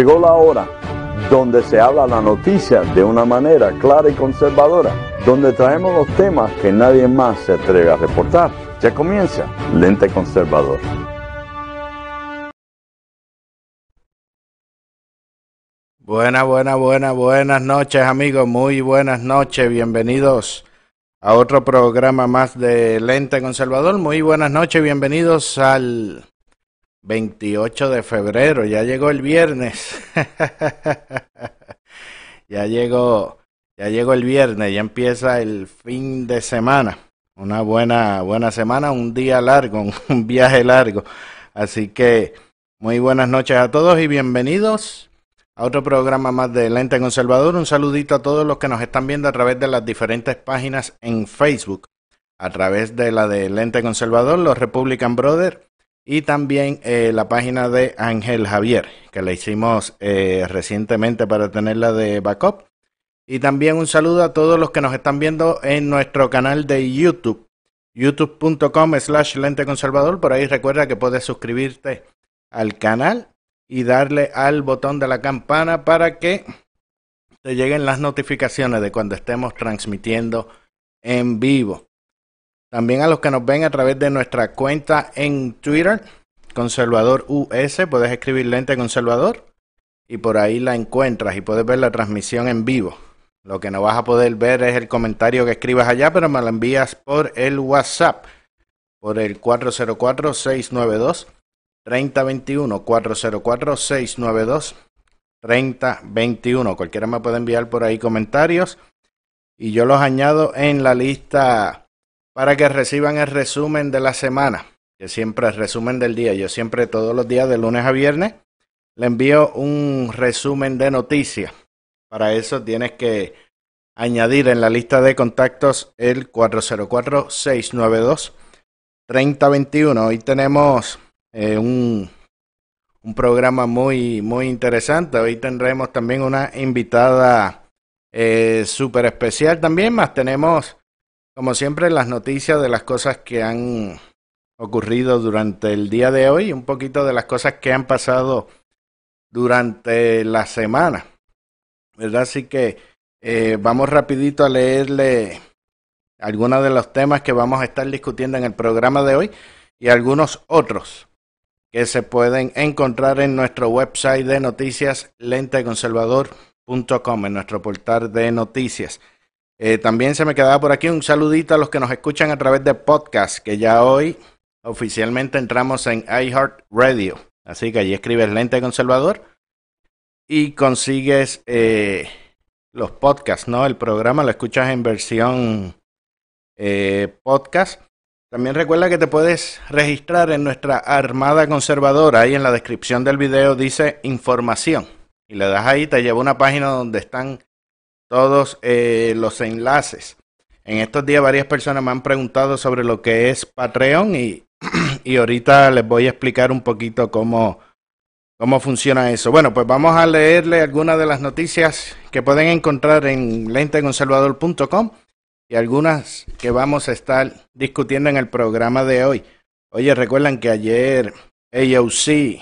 Llegó la hora donde se habla la noticia de una manera clara y conservadora, donde traemos los temas que nadie más se atreve a reportar. Ya comienza Lente Conservador. Buenas, buenas, buenas, buenas noches amigos, muy buenas noches, bienvenidos a otro programa más de Lente Conservador, muy buenas noches, bienvenidos al 28 de febrero, ya llegó el viernes. ya llegó, ya llegó el viernes, ya empieza el fin de semana. Una buena, buena semana, un día largo, un viaje largo. Así que muy buenas noches a todos y bienvenidos a otro programa más de Lente Conservador. Un saludito a todos los que nos están viendo a través de las diferentes páginas en Facebook, a través de la de Lente Conservador, los Republican Brothers y también eh, la página de Ángel Javier, que la hicimos eh, recientemente para tenerla de backup. Y también un saludo a todos los que nos están viendo en nuestro canal de YouTube, youtube.com slash lente conservador. Por ahí recuerda que puedes suscribirte al canal y darle al botón de la campana para que te lleguen las notificaciones de cuando estemos transmitiendo en vivo. También a los que nos ven a través de nuestra cuenta en Twitter, Conservador US, puedes escribir lente conservador y por ahí la encuentras y puedes ver la transmisión en vivo. Lo que no vas a poder ver es el comentario que escribas allá, pero me lo envías por el WhatsApp, por el 404-692. 3021 404 692 3021 cualquiera me puede enviar por ahí comentarios y yo los añado en la lista para que reciban el resumen de la semana, que siempre es resumen del día. Yo siempre todos los días de lunes a viernes le envío un resumen de noticias. Para eso tienes que añadir en la lista de contactos el 404-692-3021. Hoy tenemos eh, un, un programa muy, muy interesante. Hoy tendremos también una invitada eh, súper especial también, más tenemos como siempre, las noticias de las cosas que han ocurrido durante el día de hoy, un poquito de las cosas que han pasado durante la semana. ¿Verdad? Así que eh, vamos rapidito a leerle algunos de los temas que vamos a estar discutiendo en el programa de hoy y algunos otros que se pueden encontrar en nuestro website de noticias lenteconservador.com, en nuestro portal de noticias. Eh, también se me quedaba por aquí un saludito a los que nos escuchan a través de podcast, que ya hoy oficialmente entramos en iHeartRadio. Así que allí escribes Lente Conservador y consigues eh, los podcasts, ¿no? El programa lo escuchas en versión eh, podcast. También recuerda que te puedes registrar en nuestra Armada Conservadora. Ahí en la descripción del video dice información. Y le das ahí, te lleva a una página donde están todos eh, los enlaces. En estos días varias personas me han preguntado sobre lo que es Patreon y, y ahorita les voy a explicar un poquito cómo, cómo funciona eso. Bueno, pues vamos a leerle algunas de las noticias que pueden encontrar en lenteconservador.com y algunas que vamos a estar discutiendo en el programa de hoy. Oye, recuerdan que ayer AOC,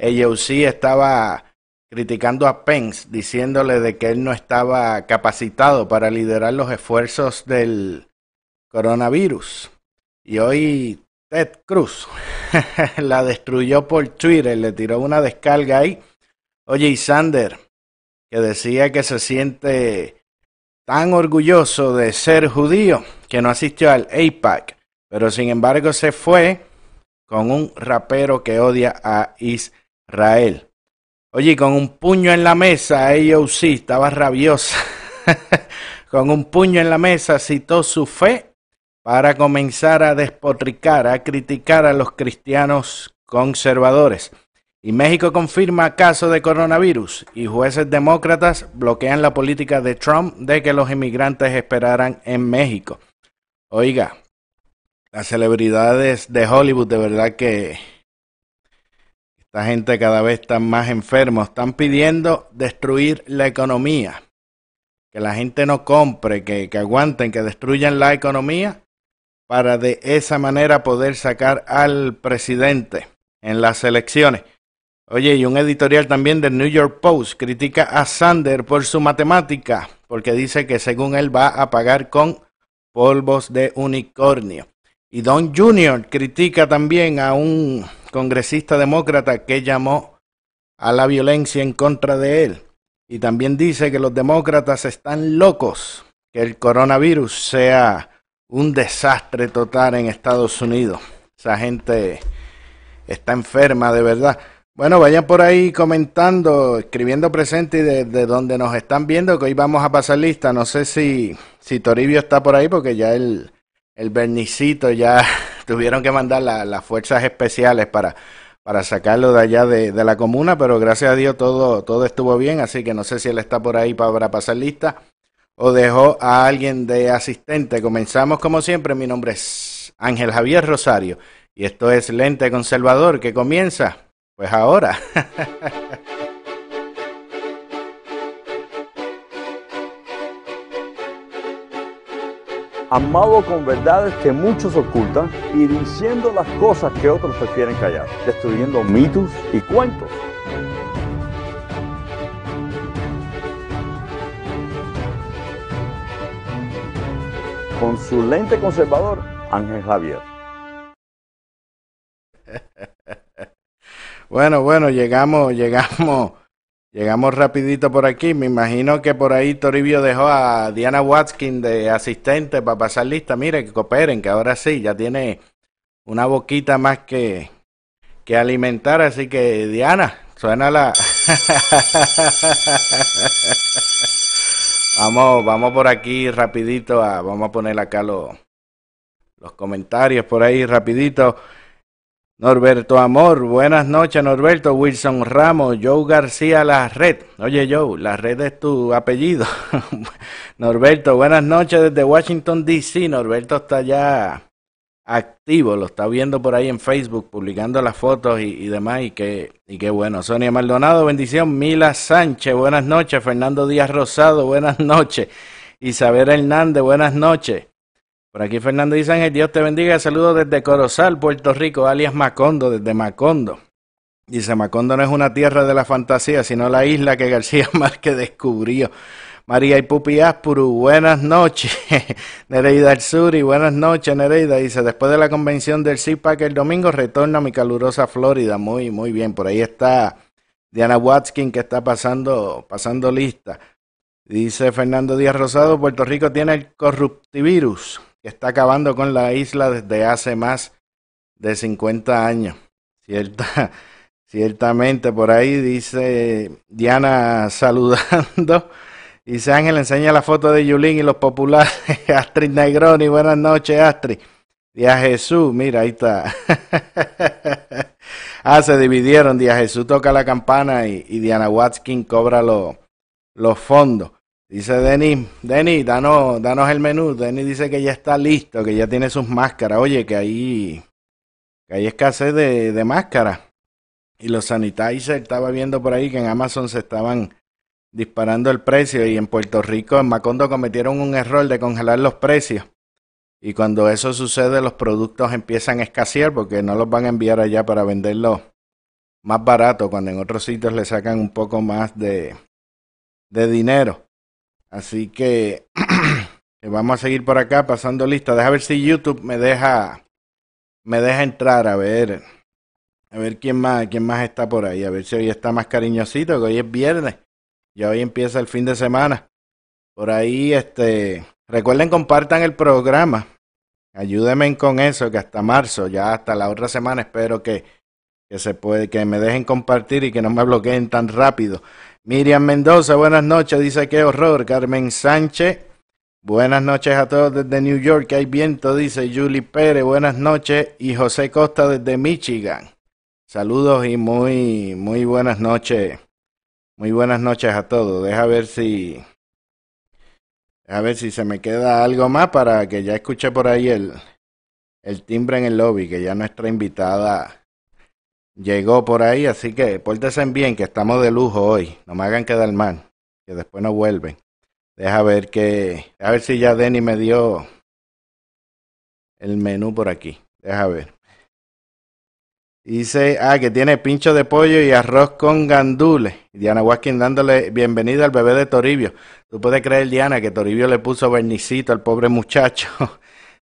AOC estaba criticando a Pence, diciéndole de que él no estaba capacitado para liderar los esfuerzos del coronavirus. Y hoy Ted Cruz la destruyó por Twitter, le tiró una descarga ahí. Oye, y Sander, que decía que se siente tan orgulloso de ser judío que no asistió al APAC, pero sin embargo se fue con un rapero que odia a Israel. Oye, con un puño en la mesa, AOC estaba rabiosa. con un puño en la mesa citó su fe para comenzar a despotricar, a criticar a los cristianos conservadores. Y México confirma caso de coronavirus y jueces demócratas bloquean la política de Trump de que los inmigrantes esperaran en México. Oiga, las celebridades de Hollywood de verdad que la gente cada vez está más enfermos. Están pidiendo destruir la economía. Que la gente no compre, que, que aguanten, que destruyan la economía para de esa manera poder sacar al presidente en las elecciones. Oye, y un editorial también del New York Post critica a Sander por su matemática, porque dice que según él va a pagar con polvos de unicornio. Y Don Jr. critica también a un congresista demócrata que llamó a la violencia en contra de él. Y también dice que los demócratas están locos, que el coronavirus sea un desastre total en Estados Unidos. Esa gente está enferma de verdad. Bueno, vayan por ahí comentando, escribiendo presente y de, donde nos están viendo, que hoy vamos a pasar lista. No sé si, si Toribio está por ahí, porque ya el, el ya tuvieron que mandar las fuerzas especiales para, para sacarlo de allá de, de, la comuna, pero gracias a Dios todo, todo estuvo bien, así que no sé si él está por ahí para pasar lista o dejó a alguien de asistente. Comenzamos como siempre, mi nombre es Ángel Javier Rosario y esto es Lente Conservador que comienza pues ahora. Amado con verdades que muchos ocultan y diciendo las cosas que otros prefieren callar, destruyendo mitos y cuentos. Con su lente conservador, Ángel Javier. Bueno, bueno, llegamos, llegamos, llegamos rapidito por aquí. Me imagino que por ahí Toribio dejó a Diana Watkin de asistente para pasar lista. Mire, que cooperen, que ahora sí, ya tiene una boquita más que, que alimentar. Así que, Diana, suena la... vamos, vamos por aquí rapidito. A, vamos a poner acá los, los comentarios por ahí rapidito. Norberto Amor, buenas noches Norberto, Wilson Ramos, Joe García La Red. Oye Joe, La Red es tu apellido. Norberto, buenas noches desde Washington DC. Norberto está ya activo, lo está viendo por ahí en Facebook, publicando las fotos y, demás, y qué, y qué bueno. Sonia Maldonado, bendición. Mila Sánchez, buenas noches. Fernando Díaz Rosado, buenas noches. Isabel Hernández, buenas noches. Por aquí Fernando dice Ángel, Dios te bendiga. Saludos desde Corozal, Puerto Rico, alias Macondo, desde Macondo. Dice, Macondo no es una tierra de la fantasía, sino la isla que García Márquez descubrió. María y Pupi Aspuru, buenas noches. Nereida y buenas noches, Nereida. Dice, después de la convención del CIPAC el domingo, retorno a mi calurosa Florida. Muy, muy bien. Por ahí está Diana Watkin que está pasando, pasando lista. Dice Fernando Díaz Rosado, Puerto Rico tiene el corruptivirus está acabando con la isla desde hace más de 50 años. Cierta, ciertamente, por ahí dice Diana saludando. Dice Ángel, enseña la foto de Yulín y los populares. Astrid Negroni, buenas noches, Astrid. Día Jesús, mira, ahí está. ah, se dividieron. Día Jesús toca la campana y, Diana Watkin cobra los fondos. Dice Denis, Denis, danos, danos el menú. Denis dice que ya está listo, que ya tiene sus máscaras. Oye, que ahí, que hay escasez de, de máscaras. Y los sanitizers, estaba viendo por ahí que en Amazon se estaban disparando el precio y en Puerto Rico, en Macondo, cometieron un error de congelar los precios. Y cuando eso sucede, los productos empiezan a escasear porque no los van a enviar allá para venderlos más barato, cuando en otros sitios le sacan un poco más de dinero. Así que vamos a seguir por acá pasando lista. Deja ver si YouTube me deja me deja entrar a ver a ver quién más quién más está por ahí, a ver si hoy está más cariñosito, que hoy es viernes. Y hoy empieza el fin de semana. Por ahí este recuerden compartan el programa. Ayúdenme con eso que hasta marzo, ya hasta la otra semana espero que que se puede que me dejen compartir y que no me bloqueen tan rápido. Miriam Mendoza, buenas noches, dice qué horror. Carmen Sánchez, buenas noches a todos desde New York, hay viento, dice Julie Pérez, buenas noches. Y José Costa desde Michigan. Saludos y muy, muy buenas noches. Muy buenas noches a todos. Deja ver si. A ver si se me queda algo más para que ya escuche por ahí el, el timbre en el lobby, que ya nuestra invitada llegó por ahí, así que pórtense bien, que estamos de lujo hoy. No me hagan quedar mal, que después no vuelven. Deja ver que, a ver si ya Denny me dio el menú por aquí. Deja ver. Dice, ah, que tiene pincho de pollo y arroz con gandules. Diana Watkins dándole bienvenida al bebé de Toribio. Tú puedes creer, Diana, que Toribio le puso vernicito al pobre muchacho.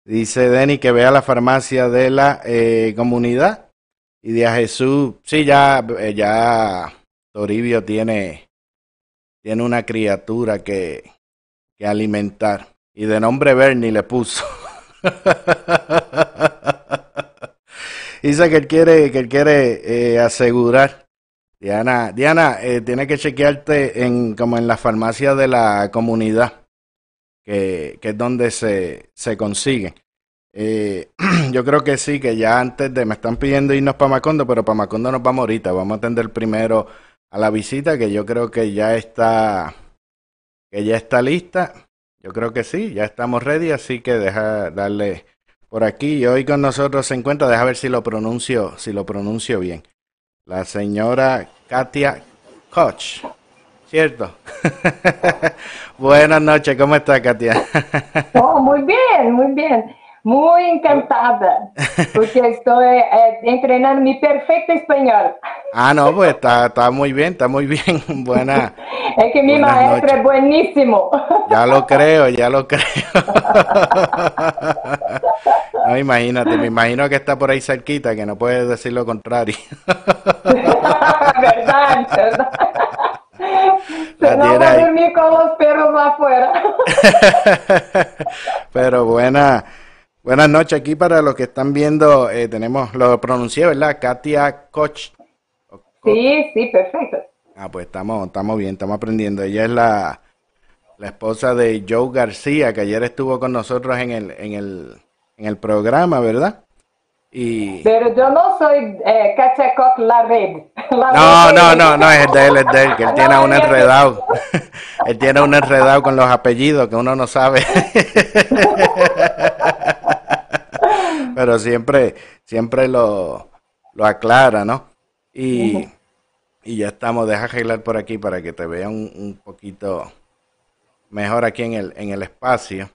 Dice Denny que vea la farmacia de la eh, comunidad. Y de a Jesús, sí, ya, eh, ya Toribio tiene, tiene una criatura que, que alimentar. Y de nombre Bernie le puso. Dice que él quiere, que quiere eh, asegurar. Diana, Diana, eh, tiene que chequearte en como en la farmacia de la comunidad, que, que es donde se, se consigue. Eh, yo creo que sí, que ya antes de, me están pidiendo irnos para Macondo, pero para Macondo nos vamos ahorita. Vamos a atender primero a la visita, que yo creo que ya está, que ya está lista. Yo creo que sí, ya estamos ready, así que deja darle por aquí. Y hoy con nosotros se encuentra, deja ver si lo pronuncio, si lo pronuncio bien. La señora Katia Koch. ¿Cierto? Buenas noches, ¿cómo está Katia? oh, muy bien, muy bien. Muy encantada, porque estoy eh, entrenando mi perfecto español. Ah, no, pues está, está muy bien, está muy bien. Buena. Es que mi maestro es buenísimo. Ya lo creo, ya lo creo. No, imagínate, me imagino que está por ahí cerquita, que no puedes decir lo contrario. verdad, verdad. Se no va a dormir con los perros afuera. Pero buena, buenas noches aquí para los que están viendo. Eh, tenemos, lo pronuncié, ¿verdad? Katia Koch. Sí, sí, perfecto. Ah, pues estamos, estamos bien, estamos aprendiendo. Ella es la, la esposa de Joe García, que ayer estuvo con nosotros en el, en el en el programa, ¿verdad? Y... Pero yo no soy eh, la red. no, no, no, no, es de él, es de él, que él tiene un enredado. él tiene un enredado con los apellidos que uno no sabe. Pero siempre, siempre lo, lo aclara, ¿no? Y, y ya estamos, deja arreglar por aquí para que te vea un, un poquito mejor aquí en el, en el espacio.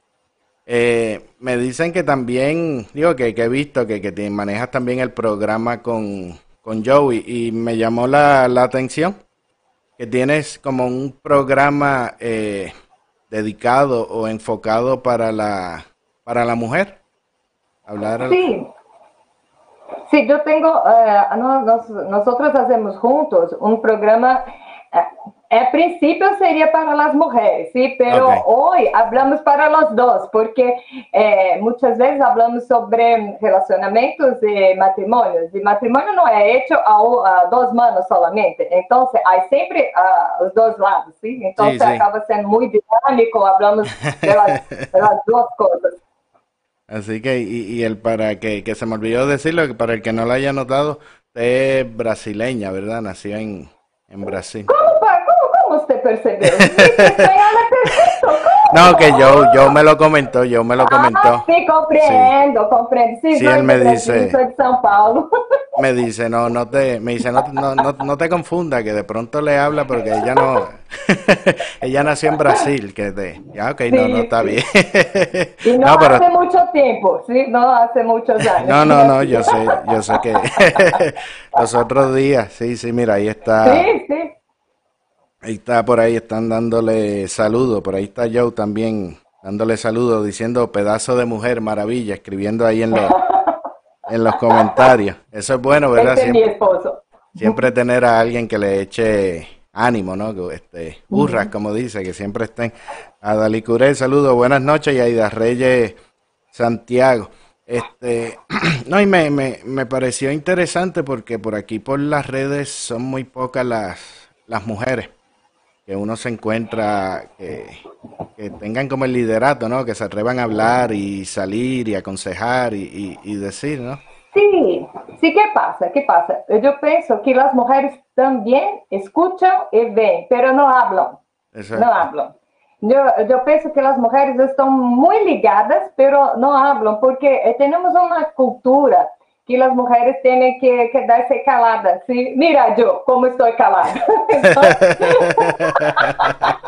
Eh, me dicen que también, digo que, he visto que, que te manejas también el programa con, con Joey y me llamó la, la atención que tienes como un programa eh, dedicado o enfocado para la, para la mujer. Hablar sí. Sí, yo tengo, uh, nosotros hacemos juntos un programa a principio sería para las mujeres, sí, pero hoy hablamos para los dos, porque eh, muchas veces hablamos sobre relacionamientos y matrimonios, y matrimonio no es hecho a, dos manos solamente, entonces hay siempre a los dos lados, sí, entonces acaba siendo muy dinámico, hablamos de las, dos cosas. Así que, y, el para que, que se me olvidó decirlo, que para el que no lo haya notado, es brasileña, ¿verdad? Nació en, en Brasil. ¿Cómo, cómo usted percibió? no, que yo, yo me lo comentó, yo me lo ah, comentó. Ah, sí, comprendo, sí. comprendo. Sí, sí él me dice. Soy de São Paulo. Me dice, no, no te, me dice, no, no, no, no te confunda, que de pronto le habla porque ella no, ella nació en Brasil, que de, ya, ok, no, no, está bien. y no, hace mucho tiempo, sí, no hace muchos años. No, no, no, yo sé, yo sé que los otros días, sí, sí, mira, ahí está. Sí, sí. Ahí está, por ahí están dándole saludos, por ahí está Joe también dándole saludos, diciendo pedazo de mujer, maravilla, escribiendo ahí en los, en los comentarios. Eso es bueno, ¿verdad? Este siempre, mi esposo. siempre tener a alguien que le eche ánimo, ¿no? Este, burras, como dice, que siempre estén. A Dalí Curé, saludos, buenas noches, y a Aida Reyes Santiago. Este, no, y me, me, me pareció interesante porque por aquí, por las redes, son muy pocas las, las mujeres que uno se encuentra, que, tengan como el liderato, ¿no? Que se atrevan a hablar y salir y aconsejar y, y, decir, ¿no? Sí, sí, ¿qué pasa? ¿Qué pasa? Yo pienso que las mujeres también escuchan y ven, pero no hablan. No hablan. Yo, yo pienso que las mujeres están muy ligadas, pero no hablan, porque tenemos una cultura que las mujeres tienen que quedarse caladas. ¿sí? Mira yo, cómo estoy calada.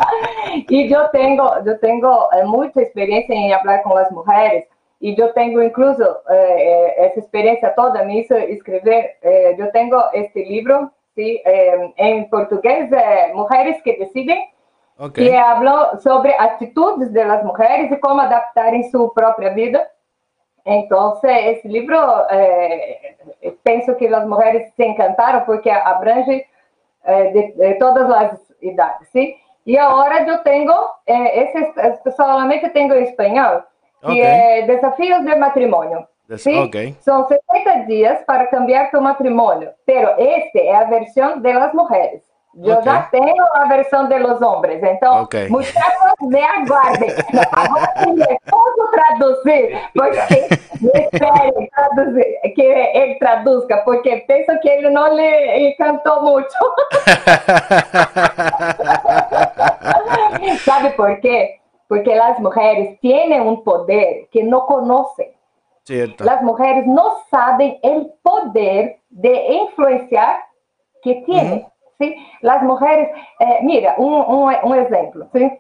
y yo tengo, yo tengo eh, mucha experiencia en hablar con las mujeres y yo tengo incluso eh, esa experiencia toda, me hizo escribir, eh, yo tengo este libro, ¿sí? Eh, en portugués, Mujeres que deciden, que habló sobre actitudes de las mujeres y cómo adaptar en su propia vida. Entonces, ese libro, pienso que las mujeres se encantaron porque abrange de, de, todas las edades, ¿sí? Y ahora yo tengo, ese solamente tengo en español, que é Desafios de Matrimônio. ¿sí? Okay. Son 60 días para cambiar tu matrimonio, pero este es la versión de las mujeres. Yo okay. ya tengo la versión de los hombres, então, okay. muchachos, me aguardem. Agora me posso traduzir, porque me traduzir, que ele traduzca, porque penso que ele não lhe encantou muito. Sabe por quê? porque las mujeres tienen un poder que no conocen. Cierto. Las mujeres no saben el poder de influenciar que tienen. ¿Sí? Las mujeres, eh, mira, un, un, un, ejemplo. ¿sí?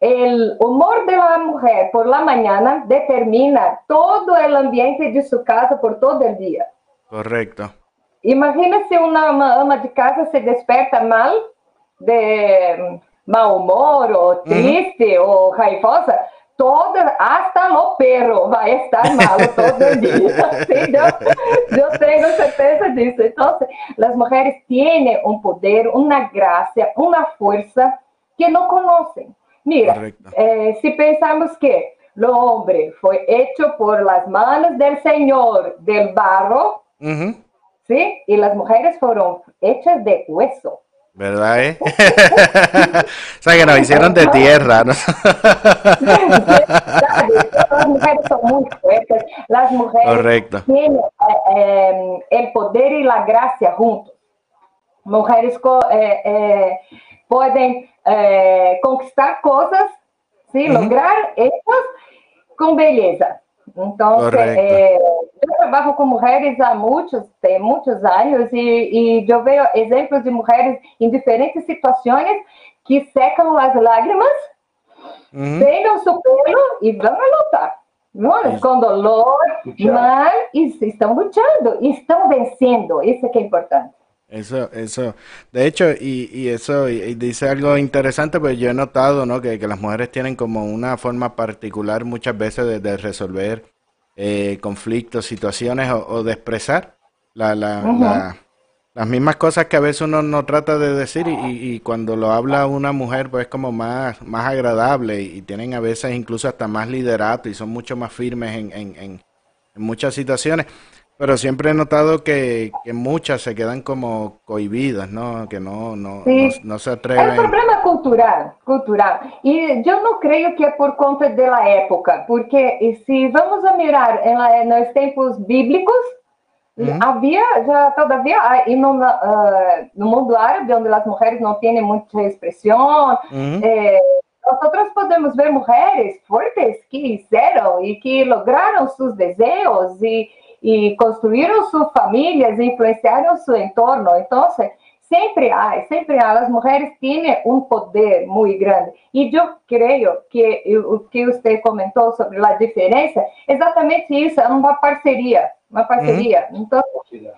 El humor de la mujer por la mañana determina todo el ambiente de su casa por todo el día. Correcto. Imagínese una ama de casa se despierta mal de mau humor, o triste, uhum. ou raivosa, toda, hasta o perro vai estar mal todo dia. ¿sí? Yo, yo tengo certeza disso. Então, as mulheres têm um poder, uma graça, uma força que não conhecem. Mira, eh, se pensamos que o homem foi hecho por las manos del Senhor del barro. ¿sí? y as mulheres foram hechas de hueso. ¿Verdad, eh? o sea, que nos hicieron de tierra, ¿no? Las mujeres son muy fuertes. Las mujeres tienen eh, eh, el poder y la gracia juntos. Mujeres eh, pueden conquistar cosas, ¿sí? lograr hechos con belleza. Então, é, eu trabalho com mulheres há muitos, tem muitos anos e, e eu vejo exemplos de mulheres em diferentes situações que secam as lágrimas, uhum. pegam seu pelo e vão lutar. Não, com dolor, mas estão lutando, estão vencendo. Isso é que é importante. Eso, eso, de hecho, y, y eso y, dice algo interesante, pues yo he notado, ¿no? Que, que, las mujeres tienen como una forma particular muchas veces de, resolver eh, conflictos, situaciones o, de expresar la, la, las mismas cosas que a veces uno no trata de decir y, y, cuando lo habla una mujer, pues es como más, más agradable y, tienen a veces incluso hasta más liderato y son mucho más firmes en, en, en muchas situaciones. Pero siempre he notado que, que, muchas se quedan como cohibidas, ¿no? Que no, no, no, se atreven. Es un problema cultural, cultural. Y yo no creo que es por cuenta de la época, porque si vamos a mirar en, la, en los tiempos bíblicos, había ya todavía hay en uh, no mundo árabe, donde las mujeres no tienen mucha expresión, eh, nosotros podemos ver mujeres fuertes que hicieron y que lograron sus deseos y y construyeron sus familias, influenciaron su entorno. Entonces, siempre hay, siempre hay, las mujeres tienen un poder muy grande. Y yo creo que lo que usted comentó sobre la diferencia, exactamente eso, es una parcería, una parcería. Entonces,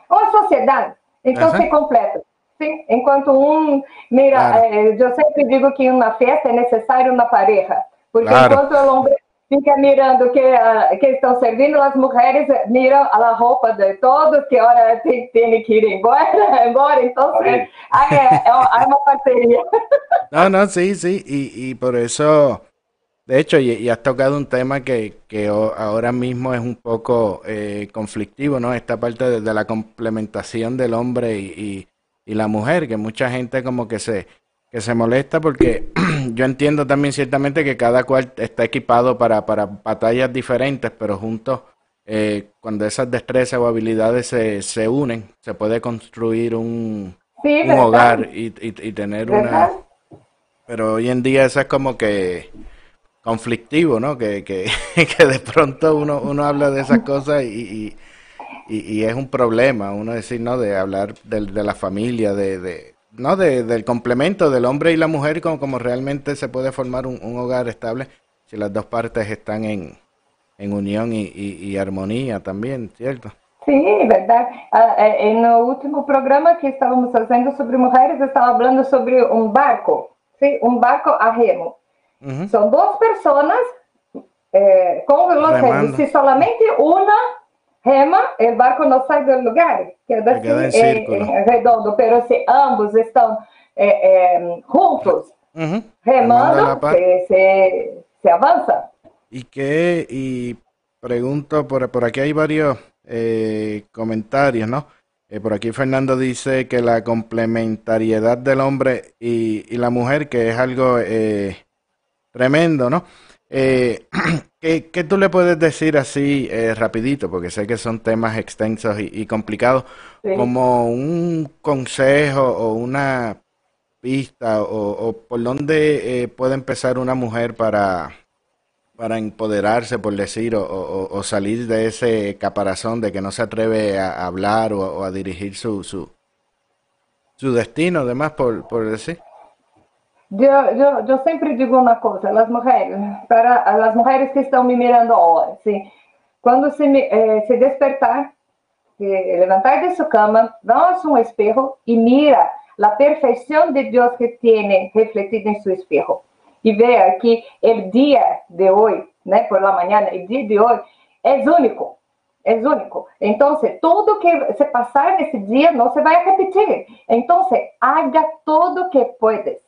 una sociedad, entonces completa. ¿sí? Enquanto um, mira, claro. eh, eu sempre digo que uma festa é necessário uma pareja, porque claro. enquanto o homem fica mirando que, uh, que estão servindo, as mulheres miram a roupa de todos, que hora tem, tem que ir embora, embora então hay, hay una parcería. No, no, sí, sí, y, y por eso, de hecho, y, y has tocado un tema que, que ahora mismo es un poco eh, conflictivo, ¿no? Esta parte de, de, la complementación del hombre y, y, y la mujer, que mucha gente como que se que se molesta porque yo entiendo también ciertamente que cada cual está equipado para, para batallas diferentes, pero juntos, eh, cuando esas destrezas o habilidades se, se unen, se puede construir un, un hogar y, y, tener una... Pero hoy en día eso es como que conflictivo, ¿no? Que, que, que de pronto uno, uno habla de esas cosas y, y, y, es un problema, uno decir, ¿no? De hablar de, de la familia, de, de no de, del complemento del hombre y la mujer como, como realmente se puede formar un, hogar estable si las dos partes están en, en unión y, armonía también, ¿cierto? Sí, verdad. Ah, eh, en el último programa que estábamos haciendo sobre mujeres, estaba hablando sobre un barco, ¿sí? Un barco a remo. Son dos personas eh, con los remos. Si solamente una rema, el barco no sale del lugar, queda, así, en redondo. Pero si ambos están juntos, remando, se, se avanza. Y que, y pregunto, por, por aquí hay varios eh, comentarios, ¿no? Eh, por aquí Fernando dice que la complementariedad del hombre y, la mujer, que es algo eh, tremendo, ¿no? ¿qué, ¿qué, tú le puedes decir así rapidito? Porque sé que son temas extensos y, complicados, como un consejo o una pista o, o por dónde puede empezar una mujer para para empoderarse, por decir, o, salir de ese caparazón de que no se atreve a hablar o, a dirigir su, su, su destino, además, por, por decir? Yo, yo, yo siempre digo una cosa, las mujeres, para las mujeres que están me mirando ahora, ¿sí? cuando se, eh, se despertar, levantar de su cama, vamos a un espejo y mira la perfección de Dios que tiene refletida en su espejo y vea que el día de hoy, ¿no? por la mañana, el día de hoy es único, es único. Entonces, todo que se pasar en ese día no se va a repetir. Entonces, haga todo que puedes,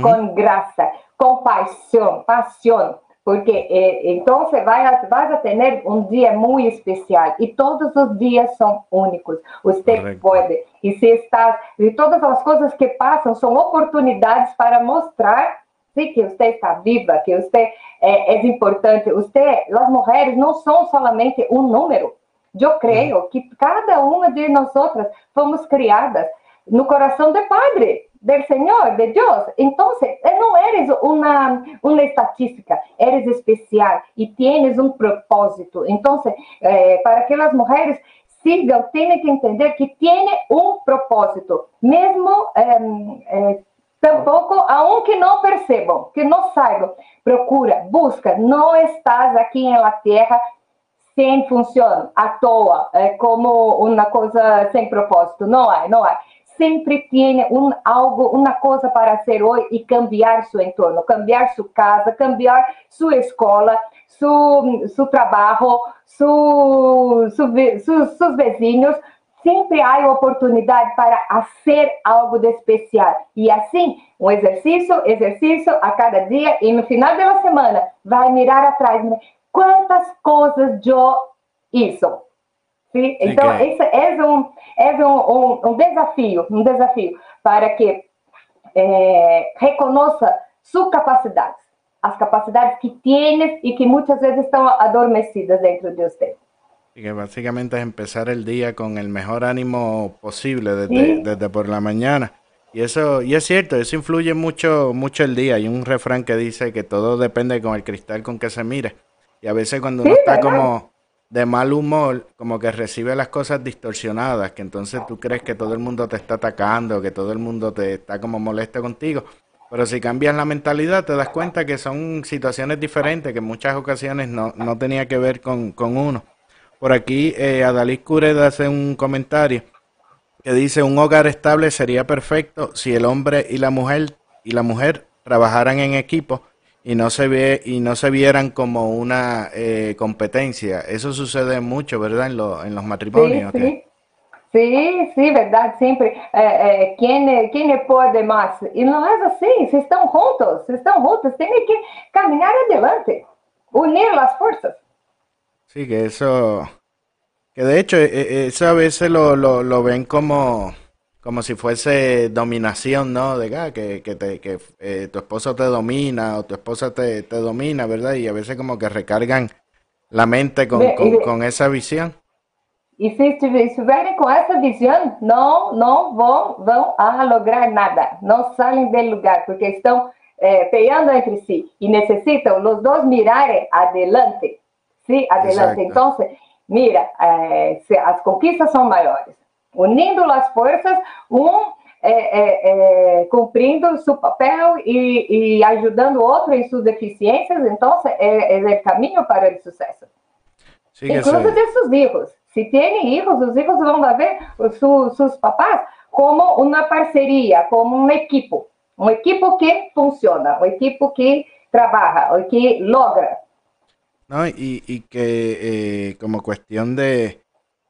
con gracia, con pasión, pasión, porque eh, entonces vas, vas, a tener un día muy especial y todos los días son únicos. Usted puede. Y si estás, y todas las cosas que pasan son oportunidades para mostrar sí, que usted está viva, que usted eh, es importante. Usted, las mujeres no son solamente un número. Yo creo que cada una de nosotras fomos criadas no corazón del Padre, del Señor, de. Entonces, eh, no eres una, una estatística, eres especial y tienes un propósito. Entonces, eh, para que las mujeres sigan, tienen que entender que tiene un propósito, mesmo em, eh, Tampouco, aunque não percebam, que não saibam, procura, busca. Não estás aqui na Terra sem função, à toa, é como uma coisa sem propósito. Não há, não há. Sempre tem um, algo, uma coisa para ser hoje e cambiar seu entorno, cambiar sua casa, cambiar sua escola, seu, seu trabalho, seu, seu, seus, seus vizinhos, sempre há oportunidade para fazer algo de especial. E assim, um exercício, exercício a cada dia, e no final da semana, vai mirar atrás, quantas coisas eu isso. Sim? Então, okay. esse é, um, é um, um, um, desafio, um desafio para que é, reconheça suas capacidades, as capacidades que tienes e que muitas vezes estão adormecidas dentro de você. Y que básicamente es empezar el día con el mejor ánimo posible desde, desde por la mañana. Y eso, y es cierto, eso influye mucho, mucho el día. Hay un refrán que dice que todo depende con el cristal con que se mire. Y a veces cuando uno está como de mal humor, como que recibe las cosas distorsionadas, que entonces tú crees que todo el mundo te está atacando, que todo el mundo te está como molesto contigo. Pero si cambias la mentalidad, te das cuenta que son situaciones diferentes, que en muchas ocasiones no, no tenía que ver con, con uno. Por aquí, eh, Adalí Cureda hace un comentario que dice: Un hogar estable sería perfecto si el hombre y la mujer y la mujer trabajaran en equipo y no se ve y no se vieran como una eh, competencia. Eso sucede mucho, ¿verdad? En, lo, en los matrimonios. Sí, sí. sí, verdad, siempre. Eh, eh, ¿quién, ¿Quién puede más? Y no es así, si están juntos, si están juntos, tienen que caminar adelante, unir las fuerzas. Sí, que eso, que de hecho, e, e, eso a veces lo, lo, lo ven como, como si fuese dominación, ¿no? De ah, que, que, te, que eh, tu esposo te domina o tu esposa te, te, domina, ¿verdad? Y a veces como que recargan la mente con, con, con esa visión. Y si estiverem con esa visión, no, no van, van a lograr nada, no salen del lugar, porque están eh, peleando entre sí y necesitan los dos mirar adelante. ¿sí? Adelante. Entonces, mira, eh, as conquistas são maiores. Unindo as forças, um cumprindo seu papel e, e ajudando outro em suas deficiências, então é, é o caminho para o sucesso. Incluso de seus filhos. Se tem filhos, os filhos vão ver os seus papás como uma parceria, como um equipo. Um equipo que funciona, um equipo que trabaja, o que logra. No, y, y que eh, como cuestión de,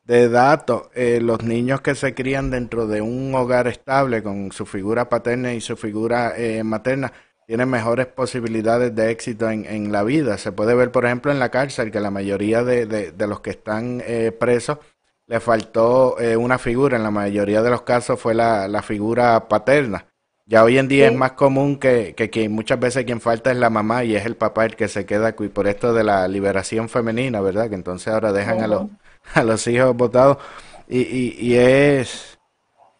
de datos, eh, los niños que se crían dentro de un hogar estable con su figura paterna y su figura eh, materna tienen mejores posibilidades de éxito en, en, la vida. Se puede ver, por ejemplo, en la cárcel que la mayoría de, de, de los que están eh, presos le faltó eh, una figura, en la mayoría de los casos fue la, la figura paterna. Ya hoy en día es más común que, que, que, muchas veces quien falta es la mamá y es el papá el que se queda por esto de la liberación femenina, ¿verdad? Que entonces ahora dejan a los, a los hijos votados y, y, y es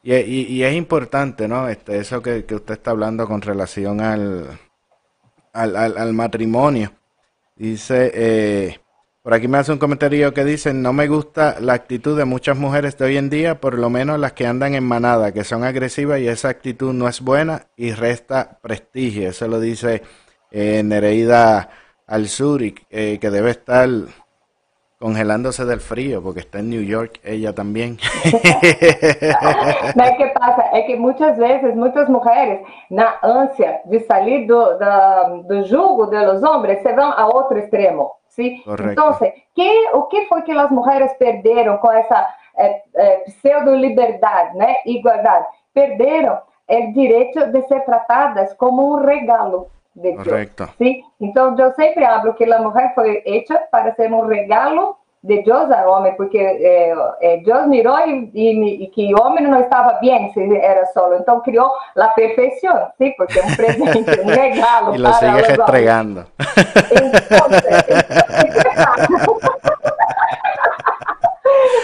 y, y, es importante, ¿no? Este, eso que, que, usted está hablando con relación al, al, al, matrimonio. Dice, eh, por aquí me hace un comentario que dice, no me gusta la actitud de muchas mujeres de hoy en día, por lo menos las que andan en manada, que son agresivas y esa actitud no es buena y resta prestigio. Eso lo dice eh, Nereida Alzuri, eh, que debe estar congelándose del frío, porque está en New York ella también. Mas que pasa? É que muitas vezes, muitas mulheres, na ânsia de sair do, do, do jugo dos homens, se vão a outro extremo. ¿sí? Entonces, ¿qué, o qué fue que las mujeres perdieron con esa eh, eh, pseudo-liberdade, né? igualdade? Perderam o direito de ser tratadas como um regalo de Correcto. ¿sí? Então, eu sempre hablo que a mulher foi feita para ser um regalo de Deus ao homem, porque eh, eh, Deus mirou e, e, e, que o homem não estava bem se era solo. Então criou a perfeição, sim, porque é um presente, um regalo. E lo sigue entregando.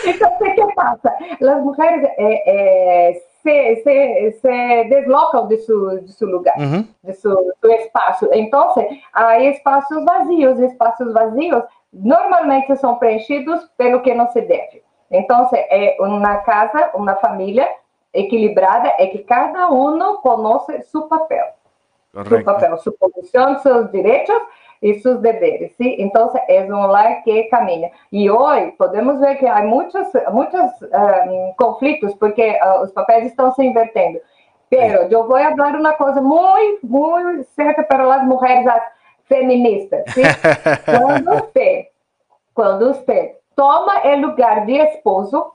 Então, o que passa? As mulheres eh, eh, se, deslocam de seu, de lugar, uhum. de espaço. Então, há espaços vazios, espaços vazios normalmente são preenchidos pelo que não se deve. Então, é uma casa, uma família equilibrada é que cada um conhece seu papel. Correcto. Seu papel, sua posição, seus direitos e seus deveres. ¿sí? Então, é um lar que caminha. E hoje podemos ver que há muitos, muitos um, conflitos, porque uh, os papéis estão se invertendo. Pero eu vou falar uma coisa muito, muito certa para as mulheres feminista. ¿sí? Cuando usted, cuando usted toma el lugar de esposo,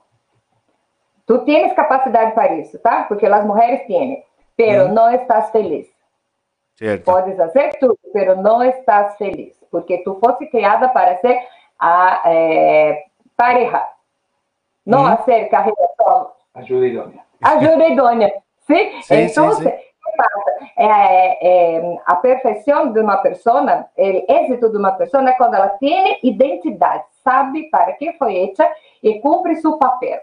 tú tienes capacidad para eso, ¿tá? Porque las mujeres tienen, pero no estás feliz. Cierto. Puedes hacer tú, pero no estás feliz, porque tú fuiste creada para ser a eh, pareja, no hacer carrera solo. Ayuda idónea. Ayuda idónea, ¿sí? sí Entonces, sí, passa? É, é, a perfeição de uma pessoa, o êxito de uma pessoa é quando ela tem identidade, sabe para que foi feita e cumpre seu papel.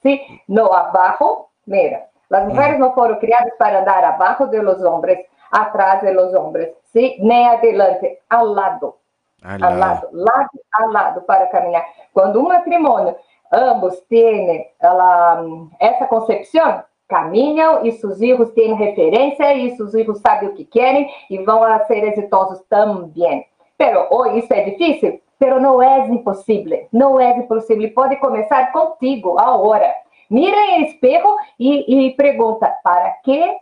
Se no abaixo, mira, as mulheres não foram criadas para andar abaixo de los homens, atrás de los homens, ¿sí? nem adelante, ao lado. Al lado. lado, lado a lado para caminhar. Quando um matrimônio, ambos têm ela, essa concepção, caminham e seus filhos têm referência e seus filhos sabem o que querem e vão a ser exitosos também. Pero hoje isso é difícil, pero não é impossível, não é impossível. Pode começar contigo agora. Mira em espejo e, e pergunta: para que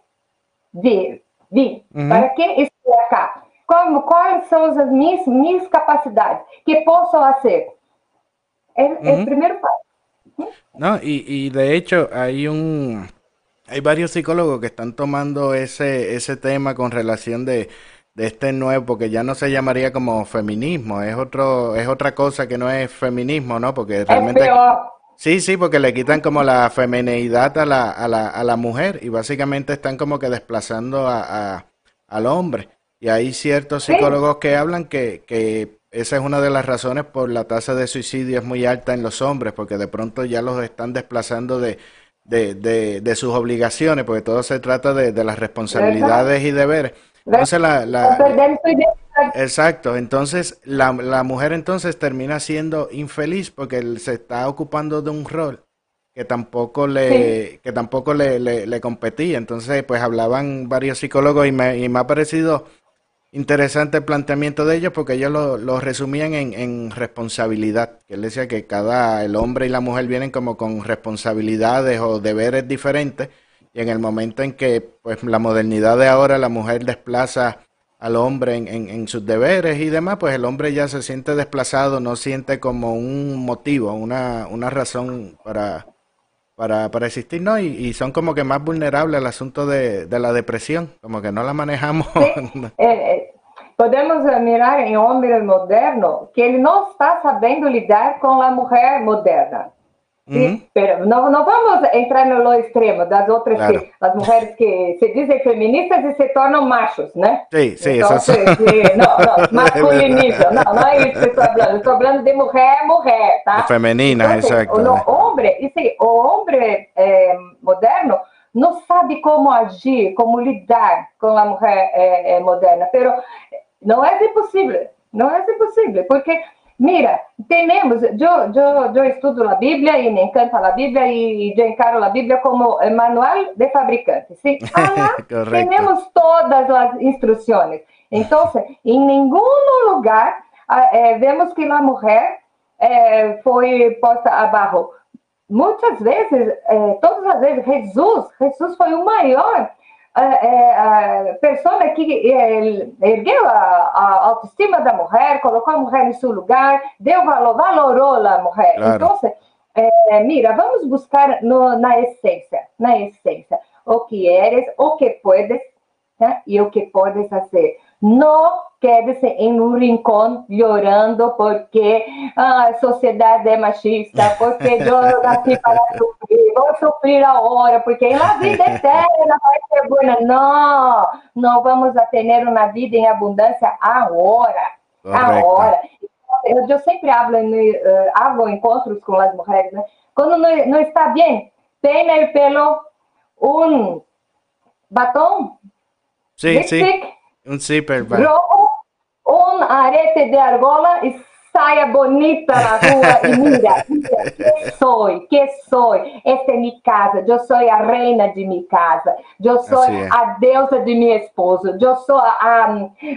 vir? Uhum. Para que estou acá? Como, quais são as minhas, minhas capacidades? que posso fazer? É, uhum. é o primeiro passo. No, y, y de hecho hay un, hay varios psicólogos que están tomando ese, ese tema con relación de, de este nuevo, porque ya no se llamaría como feminismo, es otro, es otra cosa que no es feminismo, ¿no? Porque realmente... Sí, sí, porque le quitan como la feminidad a la, a la, a la mujer y básicamente están como que desplazando a, al hombre. Y hay ciertos psicólogos que hablan que, que esa es una de las razones por la tasa de suicidio es muy alta en los hombres, porque de pronto ya los están desplazando de, de, de, de sus obligaciones, porque todo se trata de, de las responsabilidades y deberes. Entonces la, la, exacto, entonces la, la mujer entonces termina siendo infeliz porque él se está ocupando de un rol que tampoco le, que tampoco le, le, competía. Entonces, pues hablaban varios psicólogos y me, y me ha parecido interesante el planteamiento de ellos porque ellos lo, lo resumían en, en, responsabilidad, que él decía que cada, el hombre y la mujer vienen como con responsabilidades o deberes diferentes y en el momento en que pues la modernidad de ahora la mujer desplaza al hombre en, en, sus deberes y demás, pues el hombre ya se siente desplazado, no siente como un motivo, una, una razón para, para, para existir, ¿no? Y, son como que más vulnerables al asunto de, de la depresión, como que no la manejamos. Eh, eh, podemos mirar en hombre moderno que él no está sabiendo lidiar con la mujer moderna. Pero no, no, vamos entrar en lo extremo das outras claro. que as mulheres que se dizem feministas e se tornam machos, né? Sim, sim, então, isso não, não, masculinizam, não, não é isso que estou falando, estou falando de mulher, mulher, tá? Feminina, então, exato. O homem, e sim, o homem é, moderno não sabe como agir, como lidar com a mulher é, é, moderna, pero não é impossível, não é impossível, porque Mira, tenemos, yo, yo, yo estudio la Biblia y me encanta la Biblia y yo encaro la Biblia como el manual de fabricante, ¿sí? tenemos todas las instrucciones. Entonces, en ningún lugar ah, eh, vemos que la mujer eh, fue puesta abajo. Muchas veces, eh, todas las veces, Jesús, Jesús fue un mayor a, a pessoa que ergueu a, a, autoestima da mulher, colocou a mulher em seu lugar, deu valor, valorou a mulher. Claro. Então, é, mira, vamos buscar no, na essência, na essência, o que eres, o que puedes né? e o que podes fazer. Não quede-se em um rincão llorando porque ah, a sociedade é machista, porque eu nasci para sofrer, vou sofrer agora, porque a vida eterna vai ser boa. Não, não vamos a ter uma vida em abundância agora. Agora. Eu, eu sempre hablo, uh, hago encontros com as mulheres, né? Quando não, não está bem, o pelo, um batom, sim, sim, um zíper, rojo, un arete de argola y saia bonita na rua e mira, mira, que sou, que sou, esta é minha casa, eu sou a reina de minha casa, eu sou assim a deusa de meu esposo, eu sou a, a,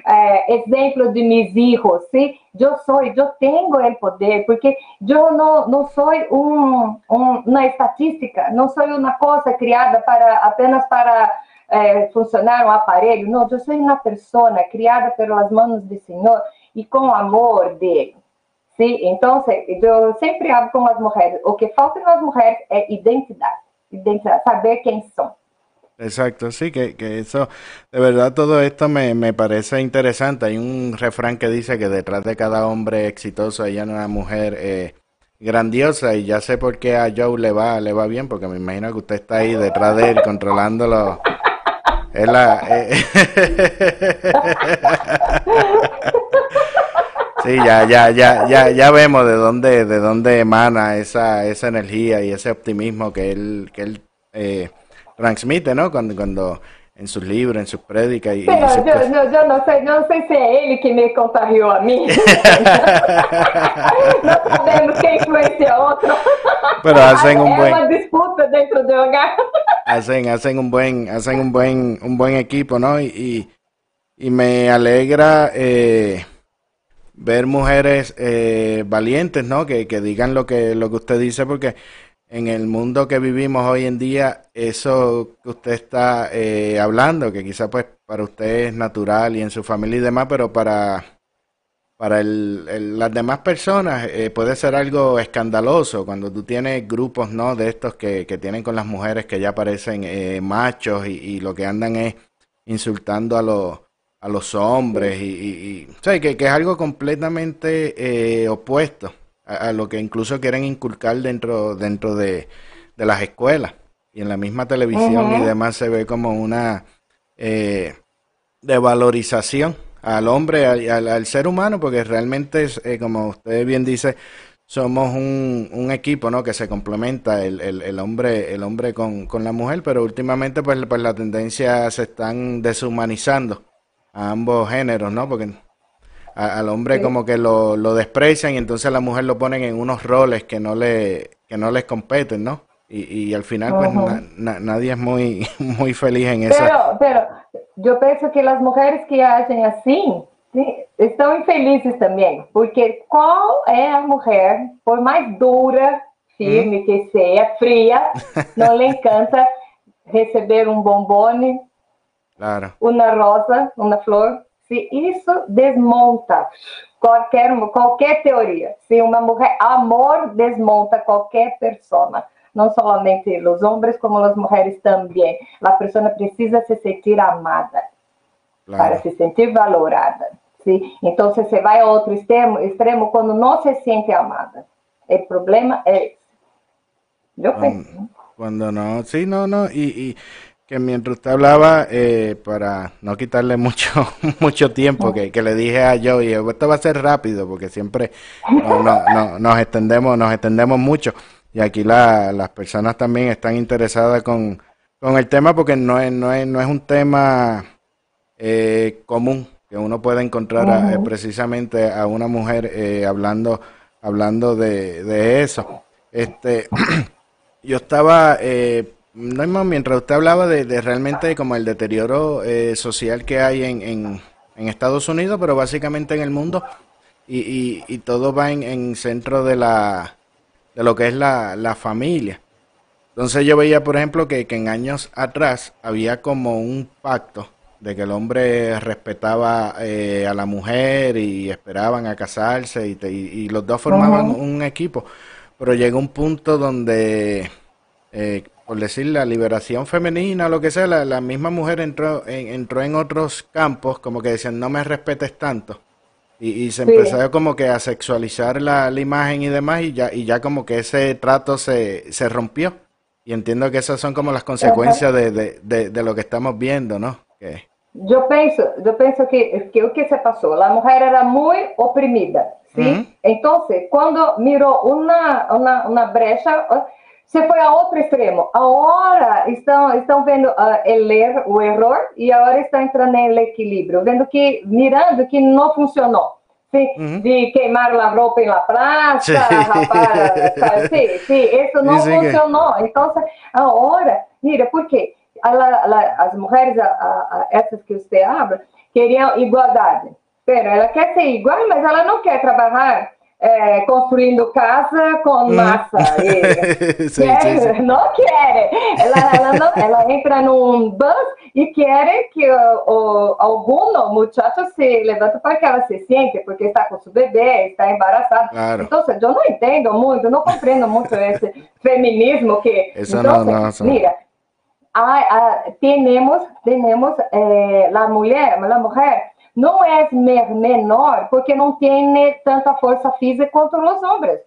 a exemplo de meus filhos, sim? eu sou, eu tenho o poder, porque eu não, não sou um, um, uma estatística, não sou uma coisa criada para apenas para eh, funcionar um aparelho. Não, eu sou uma pessoa criada pelas mãos do Senhor e com amor dele. Sim? Então, eu sempre hablo com as mulheres. O que falta nas mulheres é identidade. Identidade, saber quem são. Exacto, sí, que, que eso, de verdad todo esto me, me parece interesante. Hay un refrán que dice que detrás de cada hombre exitoso hay una mujer eh, grandiosa y ya sé por qué a Joe le va, le va bien, porque me imagino que usted está ahí detrás de él controlándolo es la. Eh, sí, ya, ya, ya, ya, ya vemos de dónde, de dónde emana esa, esa energía y ese optimismo que él, que él eh, transmite, ¿no? Cuando, cuando en sus libros, en sus prédicas. Y, Pero yo, no, yo no sé, no sé si es él que me contagió a mí. no sabemos qué influencia a otro. Pero hacen un buen... Disputa dentro del hogar. hacen, hacen un buen, hacen un buen, un buen equipo, ¿no? Y, y, me alegra eh, ver mujeres eh, valientes, ¿no? Que, que digan lo que, lo que usted dice, porque en el mundo que vivimos hoy en día, eso que usted está eh, hablando, que quizá pues para usted es natural y en su familia y demás, pero para, para el, las demás personas eh, puede ser algo escandaloso cuando tú tienes grupos no de estos que, que tienen con las mujeres que ya parecen eh, machos y, lo que andan es insultando a los a los hombres y, y, que, que, es algo completamente opuesto a, lo que incluso quieren inculcar dentro, dentro de, las escuelas. Y en la misma televisión y demás se ve como una eh, devalorización al hombre, al, al, ser humano, porque realmente, es, eh, como usted bien dice, somos un, un equipo ¿no? que se complementa el, el, el hombre el hombre con, con, la mujer pero últimamente pues, pues la tendencia se están deshumanizando a ambos géneros no porque al hombre como que lo, lo desprecian y entonces a la mujer lo ponen en unos roles que no le que no les competen, ¿no? Y, al final, pues nadie es muy, muy feliz en eso. Pero, pero yo pienso que las mujeres que hacen así están infelizes también, porque ¿cuál es la mujer, por más dura, firme que sea, fría, no le encanta recibir un bombón, claro. una rosa, una flor? Si eso desmonta cualquier, cualquier teoría, si una mujer, amor desmonta cualquier persona não somente os homens, como as mulheres também. A pessoa precisa se sentir amada claro. para se sentir valorada. ¿sí? Então, você vai a outro extremo, extremo quando não se sente amada. O problema é esse. Eu penso. Cuando no, sí, no, no, y, y que mientras usted hablaba, eh, para no quitarle mucho mucho tiempo, que, que, le dije a Joey, esto va a ser rápido, porque siempre no, no, no, nos extendemos, nos extendemos mucho y aquí la, las personas también están interesadas con, con, el tema porque no es, no es, no es un tema eh, común que uno puede encontrar eh, precisamente a una mujer eh, hablando hablando de, de, eso. Este, yo estaba, no más, mientras usted hablaba de, de, realmente como el deterioro social que hay en, en, en, Estados Unidos, pero básicamente en el mundo, y, y, y todo va en, en centro de la de lo que es la, la familia. Entonces yo veía, por ejemplo, que, que, en años atrás había como un pacto de que el hombre respetaba eh, a la mujer y esperaban a casarse y, y, los dos formaban un equipo. Pero llegó un punto donde, eh, por decir la liberación femenina lo que sea, la, la misma mujer entró en, entró en otros campos como que decían, no me respetes tanto. Y, se empezó como que a sexualizar la, imagen y demás y ya, y ya como que ese trato se, se rompió. Y entiendo que esas son como las consecuencias de, de, de, lo que estamos viendo, ¿no? Que... Yo pienso, yo pienso que, que o que se pasó, la mujer era muy oprimida, ¿sí? Entonces, cuando miró una, una, una brecha, se fue a otro extremo. Ahora están, están viendo uh, el, er, o error y ahora está entrando en el equilibrio, viendo que, mirando que no funcionó. ¿sí? Uh De quemar la ropa en la plaza, sí, rapaz, sí, sí, eso no sí, funcionó. Que... Entonces, ahora, mira, ¿por qué? A la, a la, as mujeres, a, a, essas que você habla, queriam igualdade. Pero ela quer ser igual, mas ela não quer trabalhar é, construindo casa com hum. massa. E sim, quer, sim, sim. Não quer. Ela, ela, não, ela entra num bus e quer que o, o, algum muchacho se levante para que ela se siente, porque está com seu bebê, está embaraçada. Claro. Então, eu não entendo muito, não compreendo muito esse feminismo que... Isso então, não, não, mira, a, a, temos, temos eh, a mulher, a mulher não é menor porque não tem tanta força física quanto os homens.